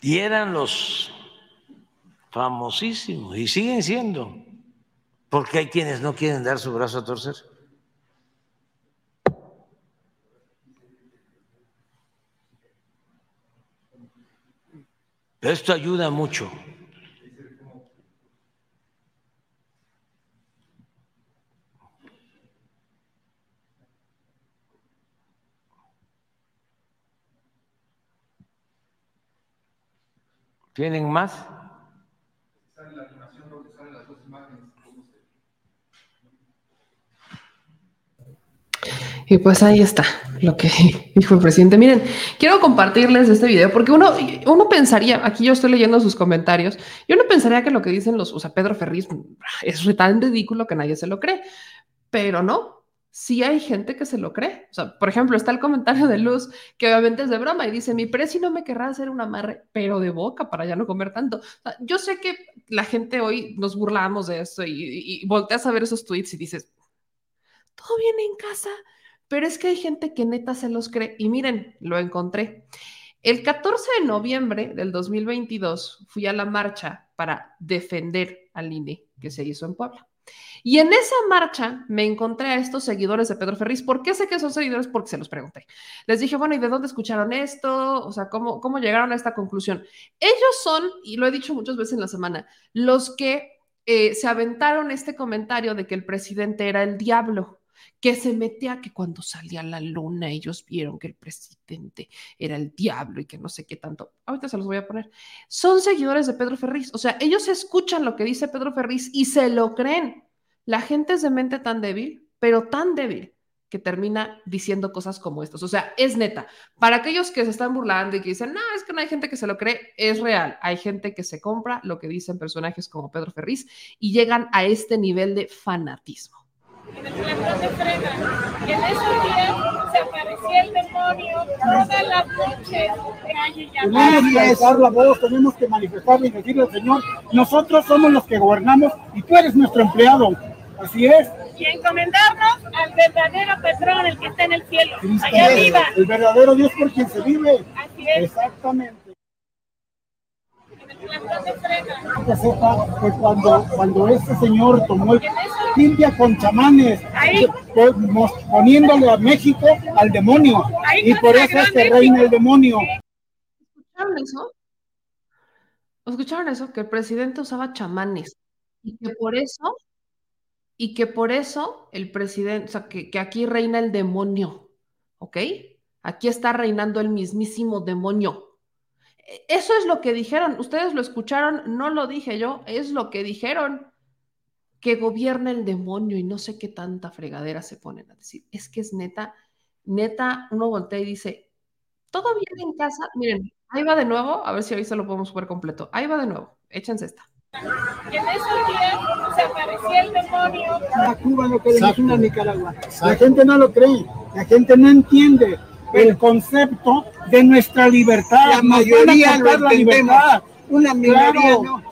Y eran los famosísimos, y siguen siendo, porque hay quienes no quieren dar su brazo a torcer. Esto ayuda mucho. ¿Tienen más? Y pues ahí está lo que dijo el presidente. Miren, quiero compartirles este video porque uno, uno pensaría, aquí yo estoy leyendo sus comentarios, yo no pensaría que lo que dicen los, o sea, Pedro Ferriz es tan ridículo que nadie se lo cree, pero no, sí hay gente que se lo cree. O sea, por ejemplo, está el comentario de Luz, que obviamente es de broma, y dice, mi presi no me querrá hacer un amarre, pero de boca para ya no comer tanto. yo sé que la gente hoy nos burlamos de esto y, y volteas a ver esos tweets y dices, todo viene en casa, pero es que hay gente que neta se los cree. Y miren, lo encontré. El 14 de noviembre del 2022 fui a la marcha para defender al INE que se hizo en Puebla. Y en esa marcha me encontré a estos seguidores de Pedro Ferriz. ¿Por qué sé que son seguidores? Porque se los pregunté. Les dije, bueno, ¿y de dónde escucharon esto? O sea, ¿cómo, cómo llegaron a esta conclusión? Ellos son, y lo he dicho muchas veces en la semana, los que eh, se aventaron este comentario de que el presidente era el diablo que se metía que cuando salía la luna ellos vieron que el presidente era el diablo y que no sé qué tanto. Ahorita se los voy a poner. Son seguidores de Pedro Ferriz, o sea, ellos escuchan lo que dice Pedro Ferriz y se lo creen. La gente es de mente tan débil, pero tan débil, que termina diciendo cosas como estas. O sea, es neta. Para aquellos que se están burlando y que dicen, no, es que no hay gente que se lo cree, es real. Hay gente que se compra lo que dicen personajes como Pedro Ferriz y llegan a este nivel de fanatismo. En el plantón de en esos días se aparecía el demonio todas las noches Tenemos que alzar la voz, tenemos que manifestarle y decirle al Señor, nosotros somos los que gobernamos y tú eres nuestro empleado. Así es. Y encomendarnos al verdadero patrón, el que está en el cielo, allá arriba. El verdadero Dios por quien se vive. Así es. Exactamente. En el plantón de frega. Que sepa que cuando, cuando este señor tomó el limpia con chamanes, pues, poniéndole a México al demonio. Y por eso se México. reina el demonio. ¿Escucharon eso? ¿Escucharon eso? Que el presidente usaba chamanes y que por eso, y que por eso el presidente, o sea, que, que aquí reina el demonio, ¿ok? Aquí está reinando el mismísimo demonio. E- Eso es lo que dijeron. Ustedes lo escucharon, no lo dije yo, es lo que dijeron. Que gobierna el demonio y no sé qué tanta fregadera se ponen a decir. Es que es neta, neta, uno voltea y dice, todo bien en casa. Miren, ahí va de nuevo, a ver si hoy se lo podemos ver completo. Ahí va de nuevo, échense esta. En esos días se aparecía el demonio Cuba lo que le imagina a Nicaragua. La gente no lo cree, la gente no entiende el concepto de nuestra libertad. La mayoría lo la entendemos. libertad. Una minoría Claro. no.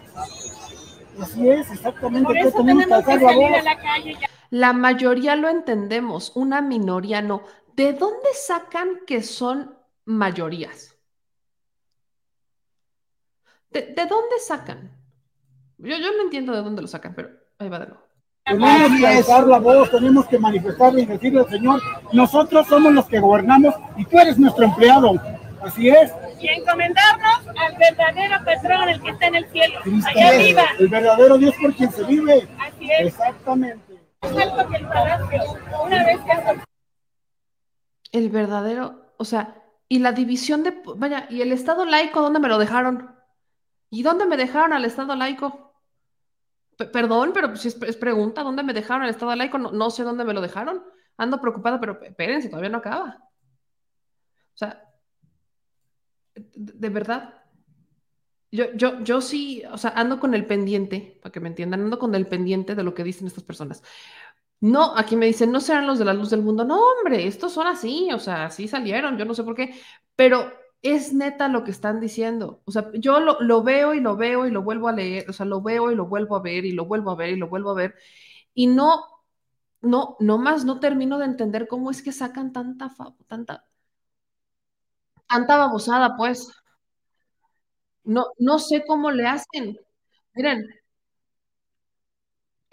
Así es, exactamente. Por ¿Qué eso tenemos que tenemos que alzar la salir voz? a la calle. ya. La mayoría lo entendemos, una minoría no. ¿De dónde sacan que son mayorías? ¿De, de dónde sacan? Yo, yo no entiendo de dónde lo sacan, pero ahí va de nuevo. Tenemos que alzar la voz, tenemos que manifestarle y decirle al Señor, nosotros somos los que gobernamos y tú eres nuestro empleado. Así es. Y encomendarnos al verdadero patrón, el que está en el cielo. Cristo Allá es arriba. el verdadero Dios por quien se vive. Así es. Exactamente. Más alto que el palacio. Una vez que El verdadero, o sea, y la división de, vaya, ¿y el Estado laico dónde me lo dejaron? ¿Y dónde me dejaron al Estado laico? Perdón, pero si es, pregunta, ¿dónde me dejaron al Estado laico? No, no sé dónde me lo dejaron. Ando preocupada, pero espérense, todavía no acaba. O sea, de, de verdad. Yo, yo, yo sí, o sea, ando con el pendiente, para que me entiendan, ando con el pendiente de lo que dicen estas personas. No, aquí me dicen, no serán los de la luz del mundo. No, hombre, estos son así, o sea, así salieron, yo no sé por qué, pero es neta lo que están diciendo. O sea, yo lo, lo veo y lo veo y lo vuelvo a leer, o sea, lo veo y lo vuelvo a ver y lo vuelvo a ver y lo vuelvo a ver. Y no, no, no más no termino de entender cómo es que sacan tanta, tanta, tanta babosada, pues. No, no sé cómo le hacen. Miren,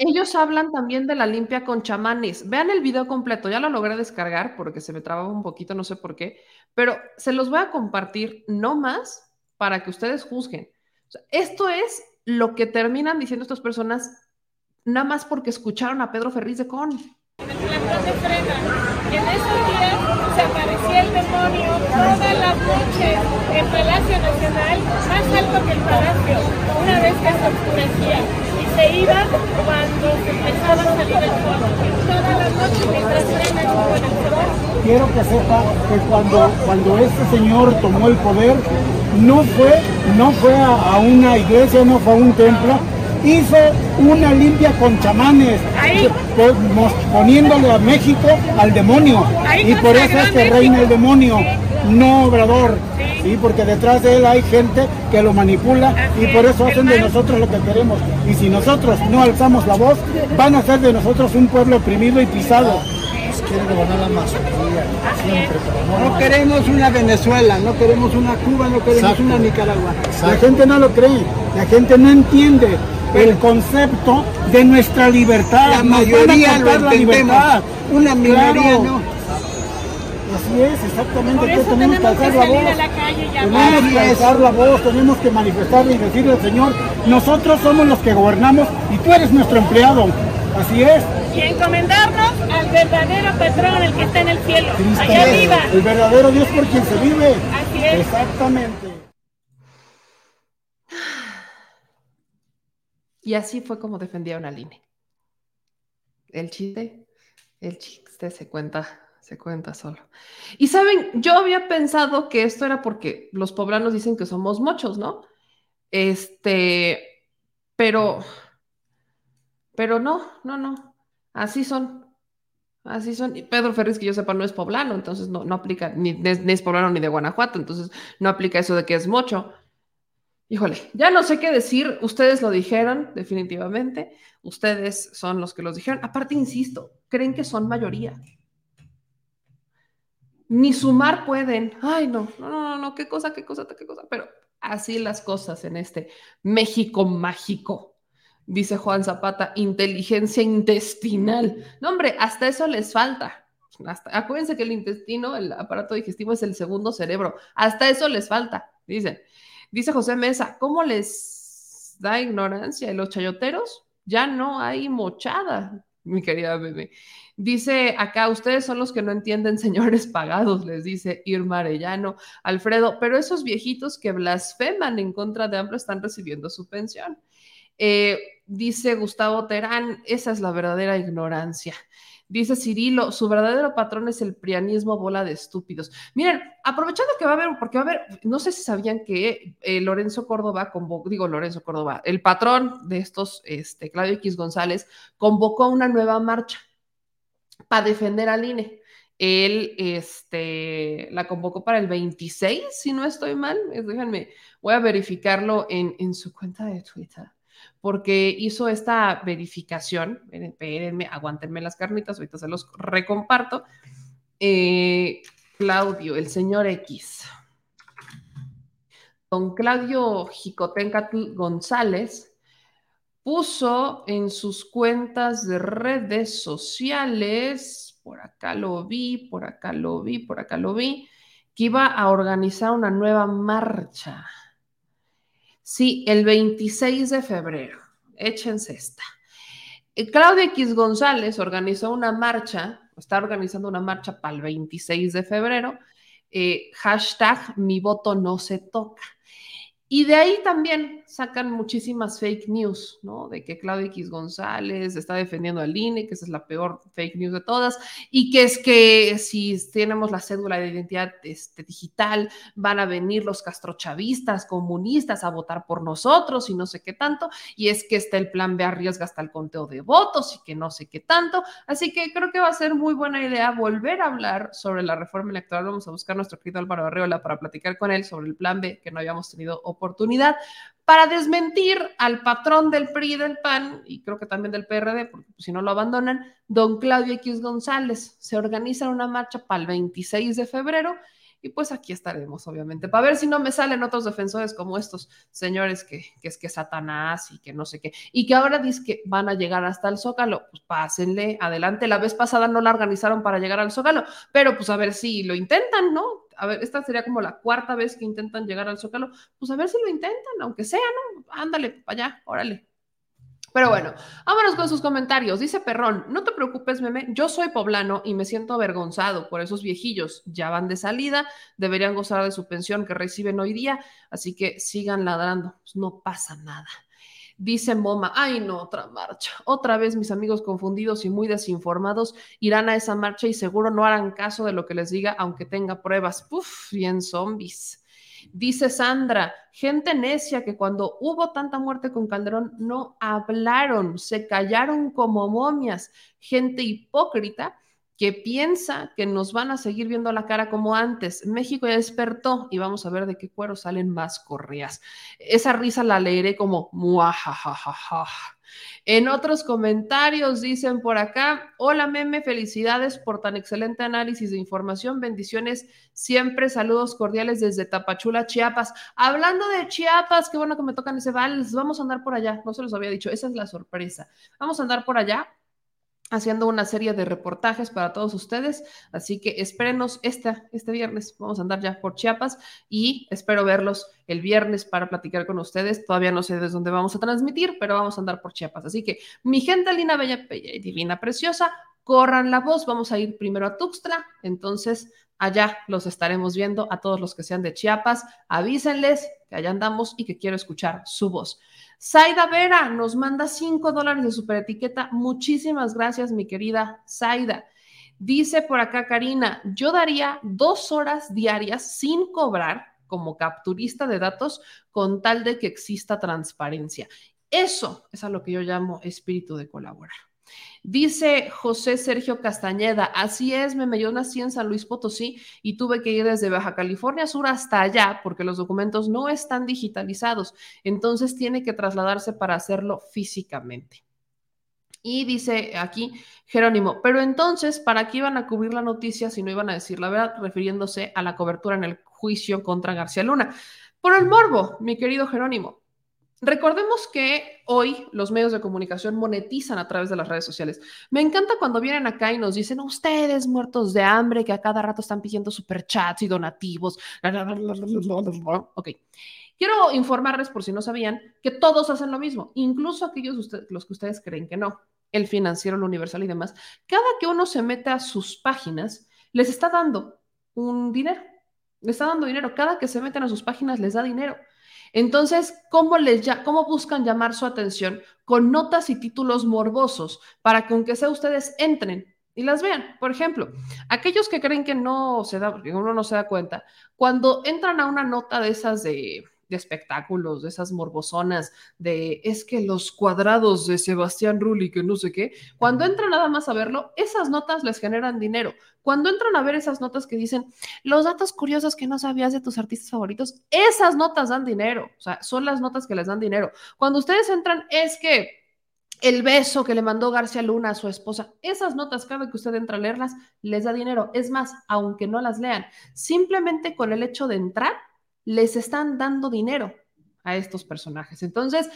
ellos hablan también de la limpia con chamanes. Vean el video completo, ya lo logré descargar porque se me trababa un poquito, no sé por qué, pero se los voy a compartir no más para que ustedes juzguen. Esto es lo que terminan diciendo estas personas nada más porque escucharon a Pedro Ferriz de Con. en esos días se aparecía el demonio todas las noches en Palacio Nacional, más alto que el palacio, una vez que se oscurecía. Se iba cuando se empezaba a salir el sol. Todas las noches mientras el sol. Quiero que sepa que cuando, cuando este señor tomó el poder, no fue, no fue a, a una iglesia, no fue a un templo, hizo una limpia con chamanes, Ahí. poniéndole a México al demonio. Ahí Y por eso es que México. reina el demonio, no Obrador. Sí, porque detrás de él hay gente que lo manipula y por es, eso hacen de nosotros lo que queremos. Y si nosotros no alzamos la voz, van a hacer de nosotros un pueblo oprimido y pisado. quiere gobernar la Amazonía siempre, pero no, No queremos una Venezuela, no queremos una Cuba, no queremos Exacto. una Nicaragua. La gente no lo cree, la gente no entiende el concepto de nuestra libertad. La mayoría lo la entendemos, libertad. una minoría Claro. no. Así es, exactamente. Por eso tenemos que tenemos que la salir a voz. la calle y Tenemos que alzar la voz, tenemos que manifestarle y decirle al Señor, nosotros somos los que gobernamos y tú eres nuestro empleado. Así es. Y encomendarnos al verdadero patrón, el que está en el cielo. Cristo Allá arriba. el verdadero Dios por quien se vive. Así es. Exactamente. Y así fue como defendieron al INE. El chiste, el chiste se cuenta, se cuenta solo. Y saben, yo había pensado que esto era porque los poblanos dicen que somos mochos, ¿no? Este, pero, pero no, no, no. Así son. Así son. Y Pedro Ferriz, que yo sepa, no es poblano, entonces no, no aplica, ni, ni es- poblano ni de Guanajuato, entonces no aplica eso de que es mocho. Híjole, ya no sé qué decir. Ustedes lo dijeron, definitivamente. Ustedes son los que los dijeron. Aparte, insisto, creen que son mayoría. Ni sumar pueden. Ay, no, no, no, no, qué cosa, qué cosa, qué cosa. Pero así las cosas en este México mágico. Dice Juan Zapata, inteligencia intestinal. No, hombre, hasta eso les falta. Hasta, acuérdense que el intestino, el aparato digestivo es el segundo cerebro. Hasta eso les falta, dicen. Dice José Mesa, ¿cómo les da ignorancia? ¿Y los chayoteros? Ya no hay mochada, mi querida bebé. Dice acá, ustedes son los que no entienden, señores pagados, les dice Irma Arellano. Alfredo, pero esos viejitos que blasfeman en contra de AMLO están recibiendo su pensión. Eh, dice Gustavo Terán, esa es la verdadera ignorancia. Dice Cirilo, su verdadero patrón es el prianismo bola de estúpidos. Miren, aprovechando que va a haber, porque va a haber, no sé si sabían que eh, Lorenzo Córdoba convocó, digo Lorenzo Córdoba, el patrón de estos, este, Claudio X González, convocó una nueva marcha para defender al INE. Él este, la convocó para el 26, si no estoy mal. Eh, Déjenme, voy a verificarlo en, en su cuenta de Twitter. Porque hizo esta verificación. Espérenme, aguántenme las carnitas, ahorita se los recomparto. Eh, Claudio, el señor X. Don Claudio Jicotencatl González puso en sus cuentas de redes sociales, por acá lo vi, por acá lo vi, por acá lo vi, que iba a organizar una nueva marcha. Sí, el 26 de febrero. Échense esta. Eh, Claudia X González organizó una marcha, está organizando una marcha para el 26 de febrero, eh, hashtag mi voto no se toca. Y de ahí también sacan muchísimas fake news, ¿no? De que Claudia X González está defendiendo al INE, que esa es la peor fake news de todas, y que es que si tenemos la cédula de identidad este, digital, van a venir los castrochavistas, comunistas a votar por nosotros y no sé qué tanto, y es que está el plan B arriesga hasta el conteo de votos y que no sé qué tanto. Así que creo que va a ser muy buena idea volver a hablar sobre la reforma electoral. Vamos a buscar a nuestro querido Álvaro Arreola para platicar con él sobre el plan B, que no habíamos tenido oportunidad para desmentir al patrón del PRI y del PAN, y creo que también del PRD, porque si no lo abandonan, don Claudio X González. Se organiza una marcha para el 26 de febrero y pues aquí estaremos, obviamente, para ver si no me salen otros defensores como estos señores que, que es que Satanás y que no sé qué, y que ahora dicen que van a llegar hasta el Zócalo, pues pásenle adelante. La vez pasada no la organizaron para llegar al Zócalo, pero pues a ver si lo intentan, ¿no? A ver, esta sería como la cuarta vez que intentan llegar al Zócalo, pues a ver si lo intentan, aunque sea, ¿no? Ándale, para allá, órale. Pero bueno, vámonos con sus comentarios. Dice Perrón, no te preocupes, meme, yo soy poblano y me siento avergonzado por esos viejillos. Ya van de salida, deberían gozar de su pensión que reciben hoy día, así que sigan ladrando, pues no pasa nada. Dice Moma, ay no, otra marcha. Otra vez mis amigos confundidos y muy desinformados irán a esa marcha y seguro no harán caso de lo que les diga, aunque tenga pruebas. Puf, bien zombies. Dice Sandra, gente necia que cuando hubo tanta muerte con Calderón no hablaron, se callaron como momias, gente hipócrita que piensa que nos van a seguir viendo la cara como antes. México ya despertó y vamos a ver de qué cuero salen más correas. Esa risa la leeré como muajajajaja. En otros comentarios dicen por acá, hola meme, felicidades por tan excelente análisis de información, bendiciones, siempre saludos cordiales desde Tapachula, Chiapas. Hablando de Chiapas, qué bueno que me tocan ese vals, vamos a andar por allá, no se los había dicho, esa es la sorpresa. Vamos a andar por allá haciendo una serie de reportajes para todos ustedes. Así que espérenos este viernes. Vamos a andar ya por Chiapas y espero verlos el viernes para platicar con ustedes. Todavía no sé desde dónde vamos a transmitir, pero vamos a andar por Chiapas. Así que mi gente linda, bella, bella y divina, preciosa, corran la voz. Vamos a ir primero a Tuxtla. Entonces, allá los estaremos viendo a todos los que sean de Chiapas. Avísenles que allá andamos y que quiero escuchar su voz. Zaida Vera nos manda 5 dólares de super etiqueta. Muchísimas gracias, mi querida Zaida. Dice por acá Karina, yo daría dos horas diarias sin cobrar como capturista de datos con tal de que exista transparencia. Eso es a lo que yo llamo espíritu de colaborar. Dice José Sergio Castañeda, así es, me yo nací en San Luis Potosí y tuve que ir desde Baja California Sur hasta allá porque los documentos no están digitalizados, entonces tiene que trasladarse para hacerlo físicamente. Y dice aquí Jerónimo, pero entonces, ¿para qué iban a cubrir la noticia si no iban a decir la verdad, refiriéndose a la cobertura en el juicio contra García Luna? Por el morbo, mi querido Jerónimo. Recordemos que hoy los medios de comunicación monetizan a través de las redes sociales. Me encanta cuando vienen acá y nos dicen, ustedes muertos de hambre, que a cada rato están pidiendo superchats y donativos. Ok. Quiero informarles, por si no sabían, que todos hacen lo mismo, incluso aquellos los que ustedes creen que no, el financiero, el universal y demás. Cada que uno se mete a sus páginas, les está dando un dinero. Les está dando dinero. Cada que se meten a sus páginas les da dinero. Entonces, ¿cómo, les ¿cómo buscan llamar su atención? Con notas y títulos morbosos para que aunque sea ustedes entren y las vean. Por ejemplo, aquellos que creen que no se da, porque uno no se da cuenta, cuando entran a una nota de esas de, de espectáculos, de esas morbosonas, de es que los cuadrados de Sebastián Rulli, que no sé qué, cuando entran nada más a verlo, esas notas les generan dinero. Cuando entran a ver esas notas que dicen los datos curiosos que no sabías de tus artistas favoritos, esas notas dan dinero, o sea, son las notas que les dan dinero. Cuando ustedes entran, es que el beso que le mandó García Luna a su esposa, esas notas cada que usted entra a leerlas, les da dinero. Es más, aunque no las lean, simplemente con el hecho de entrar, les están dando dinero a estos personajes. Entonces,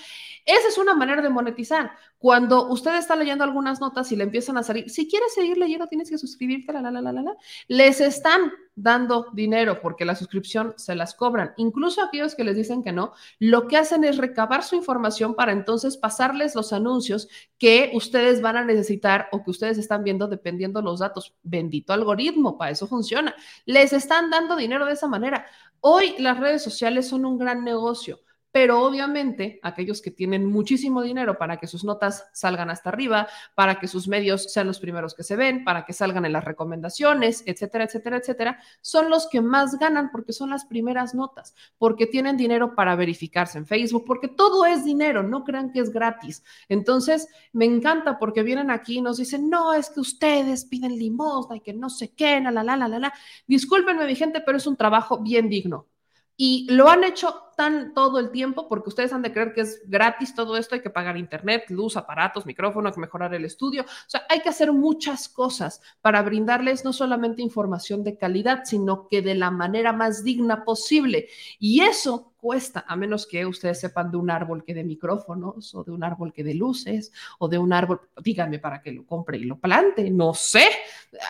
esa es una manera de monetizar. Cuando usted está leyendo algunas notas y le empiezan a salir, si quieres seguir leyendo, tienes que suscribirte, la, la, la, la, la, les están dando dinero porque la suscripción se las cobran. Incluso aquellos que les dicen que no, lo que hacen es recabar su información para entonces pasarles los anuncios que ustedes van a necesitar o que ustedes están viendo dependiendo los datos. Bendito algoritmo, para eso funciona. Les están dando dinero de esa manera. Hoy las redes sociales son un gran negocio pero obviamente aquellos que tienen muchísimo dinero para que sus notas salgan hasta arriba, para que sus medios sean los primeros que se ven, para que salgan en las recomendaciones, etcétera, etcétera, etcétera, son los que más ganan porque son las primeras notas, porque tienen dinero para verificarse en Facebook, porque todo es dinero, no crean que es gratis. Entonces, me encanta porque vienen aquí y nos dicen, no, es que ustedes piden limosna y que no sé qué, la, la, la, la, la. Discúlpenme, mi gente, pero es un trabajo bien digno y lo han hecho tan todo el tiempo porque ustedes han de creer que es gratis todo esto, hay que pagar internet, luz, aparatos, micrófono, hay que mejorar el estudio. O sea, hay que hacer muchas cosas para brindarles no solamente información de calidad, sino que de la manera más digna posible. Y eso cuesta, a menos que ustedes sepan de un árbol que de micrófonos o de un árbol que de luces o de un árbol, díganme para que lo compre y lo plante, no sé,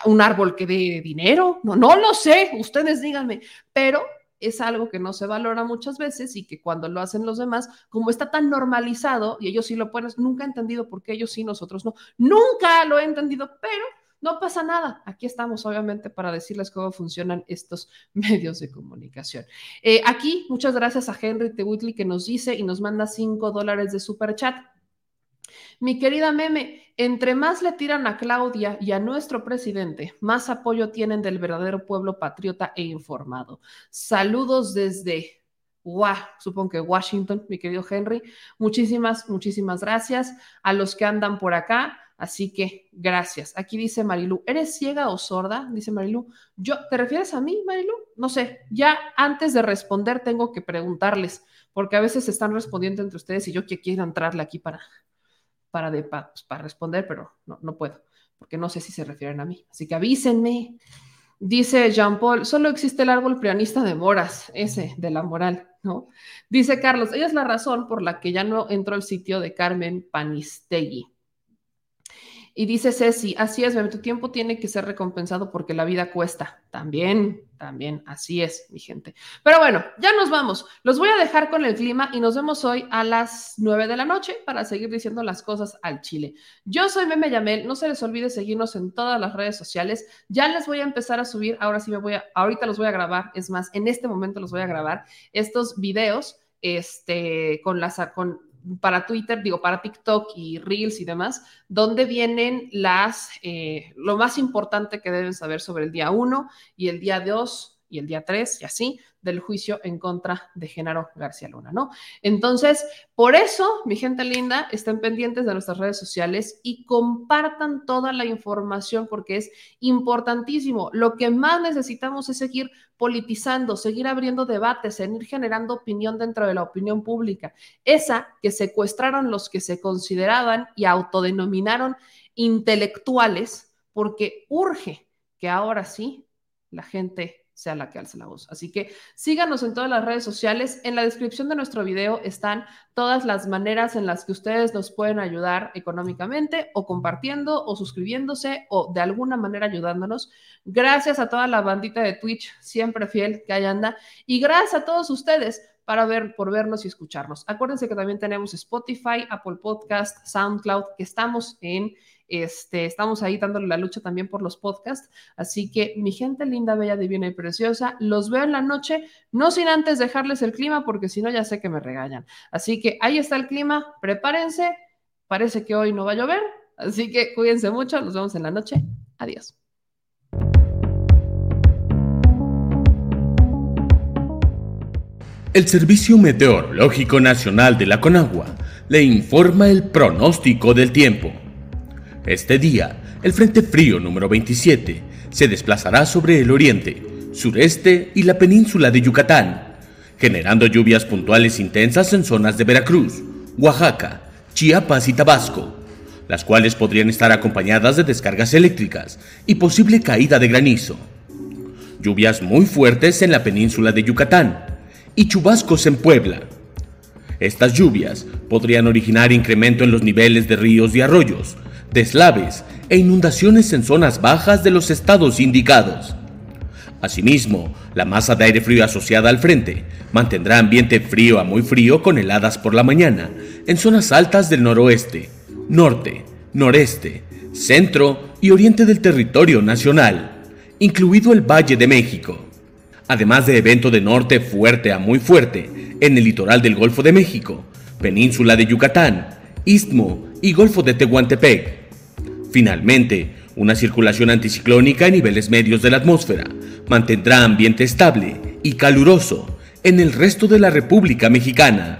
un árbol que de dinero, no, no lo sé, ustedes díganme, pero es algo que no se valora muchas veces y que cuando lo hacen los demás, como está tan normalizado y ellos sí lo pueden, nunca he entendido por qué ellos sí, nosotros no. Nunca lo he entendido, pero no pasa nada. Aquí estamos, obviamente, para decirles cómo funcionan estos medios de comunicación. Eh, aquí, muchas gracias a Henry Tewitli que nos dice y nos manda cinco dólares de super chat. Mi querida Meme, entre más le tiran a Claudia y a nuestro presidente, más apoyo tienen del verdadero pueblo patriota e informado. Saludos desde, supongo que Washington, mi querido Henry. Muchísimas, muchísimas gracias a los que andan por acá. Así que gracias. Aquí dice Marilu, ¿eres ciega o sorda? Dice Marilu. Yo, ¿te refieres a mí, Marilu? No sé. Ya antes de responder tengo que preguntarles, porque a veces están respondiendo entre ustedes y yo que quiero entrarle aquí para, para, de, pues, para responder, pero no, no puedo, porque no sé si se refieren a mí. Así que avísenme. Dice Jean Paul, solo existe el árbol prianista de moras, ese de la moral, ¿no? Dice Carlos, ella es la razón por la que ya no entró al sitio de Carmen Panistegui. Y dice Ceci, así es, tu tiempo tiene que ser recompensado porque la vida cuesta. También, también, así es, mi gente. Pero bueno, ya nos vamos. Los voy a dejar con el clima y nos vemos hoy a las 9 de la noche para seguir diciendo las cosas al chile. Yo soy Meme Yamel, no se les olvide seguirnos en todas las redes sociales. Ya les voy a empezar a subir, ahora sí me voy a, ahorita los voy a grabar, es más, en este momento los voy a grabar, estos videos este, con, las, con para Twitter, digo, para TikTok y Reels y demás, donde vienen las, eh, lo más importante que deben saber sobre el día 1 y el día 2 y el día 3 y así del juicio en contra de Genaro García Luna, ¿no? Entonces, por eso, mi gente linda, estén pendientes de nuestras redes sociales y compartan toda la información porque es importantísimo. Lo que más necesitamos es seguir politizando, seguir abriendo debates, seguir generando opinión dentro de la opinión pública. Esa que secuestraron los que se consideraban y autodenominaron intelectuales, porque urge que ahora sí la gente sea la que alce la voz. Así que síganos en todas las redes sociales. En la descripción de nuestro video están todas las maneras en las que ustedes nos pueden ayudar económicamente o compartiendo o suscribiéndose o de alguna manera ayudándonos. Gracias a toda la bandita de Twitch, siempre fiel que ahí anda. Y gracias a todos ustedes para ver, por vernos y escucharnos. Acuérdense que también tenemos Spotify, Apple Podcast, SoundCloud, que estamos en este, estamos ahí dándole la lucha también por los podcasts. Así que mi gente linda, bella, divina y preciosa, los veo en la noche, no sin antes dejarles el clima, porque si no ya sé que me regañan. Así que ahí está el clima, prepárense. Parece que hoy no va a llover, así que cuídense mucho, nos vemos en la noche. Adiós. El Servicio Meteorológico Nacional de la Conagua le informa el pronóstico del tiempo. Este día, el Frente Frío número 27 se desplazará sobre el oriente, sureste y la península de Yucatán, generando lluvias puntuales intensas en zonas de Veracruz, Oaxaca, Chiapas y Tabasco, las cuales podrían estar acompañadas de descargas eléctricas y posible caída de granizo. Lluvias muy fuertes en la península de Yucatán y chubascos en Puebla. Estas lluvias podrían originar incremento en los niveles de ríos y arroyos, deslaves e inundaciones en zonas bajas de los estados indicados. Asimismo, la masa de aire frío asociada al frente mantendrá ambiente frío a muy frío con heladas por la mañana en zonas altas del noroeste, norte, noreste, centro y oriente del territorio nacional, incluido el Valle de México. Además de evento de norte fuerte a muy fuerte en el litoral del Golfo de México, península de Yucatán, Istmo y Golfo de Tehuantepec. Finalmente, una circulación anticiclónica a niveles medios de la atmósfera mantendrá ambiente estable y caluroso en el resto de la República Mexicana.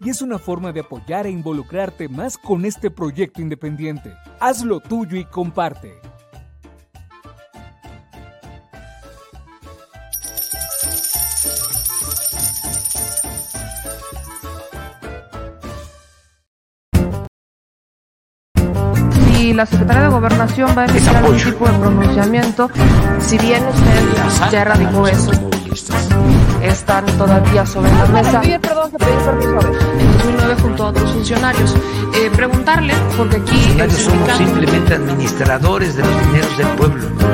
y es una forma de apoyar e involucrarte más con este proyecto independiente. Hazlo tuyo y comparte. Si la Secretaría de Gobernación va a emitir algún tipo de pronunciamiento, si bien usted ya erradicó eso, están todavía sobre la mesa. perdón, se pidió permiso En 2009 junto a otros funcionarios. Eh, preguntarle, porque aquí... somos simplemente administradores de los dineros del pueblo.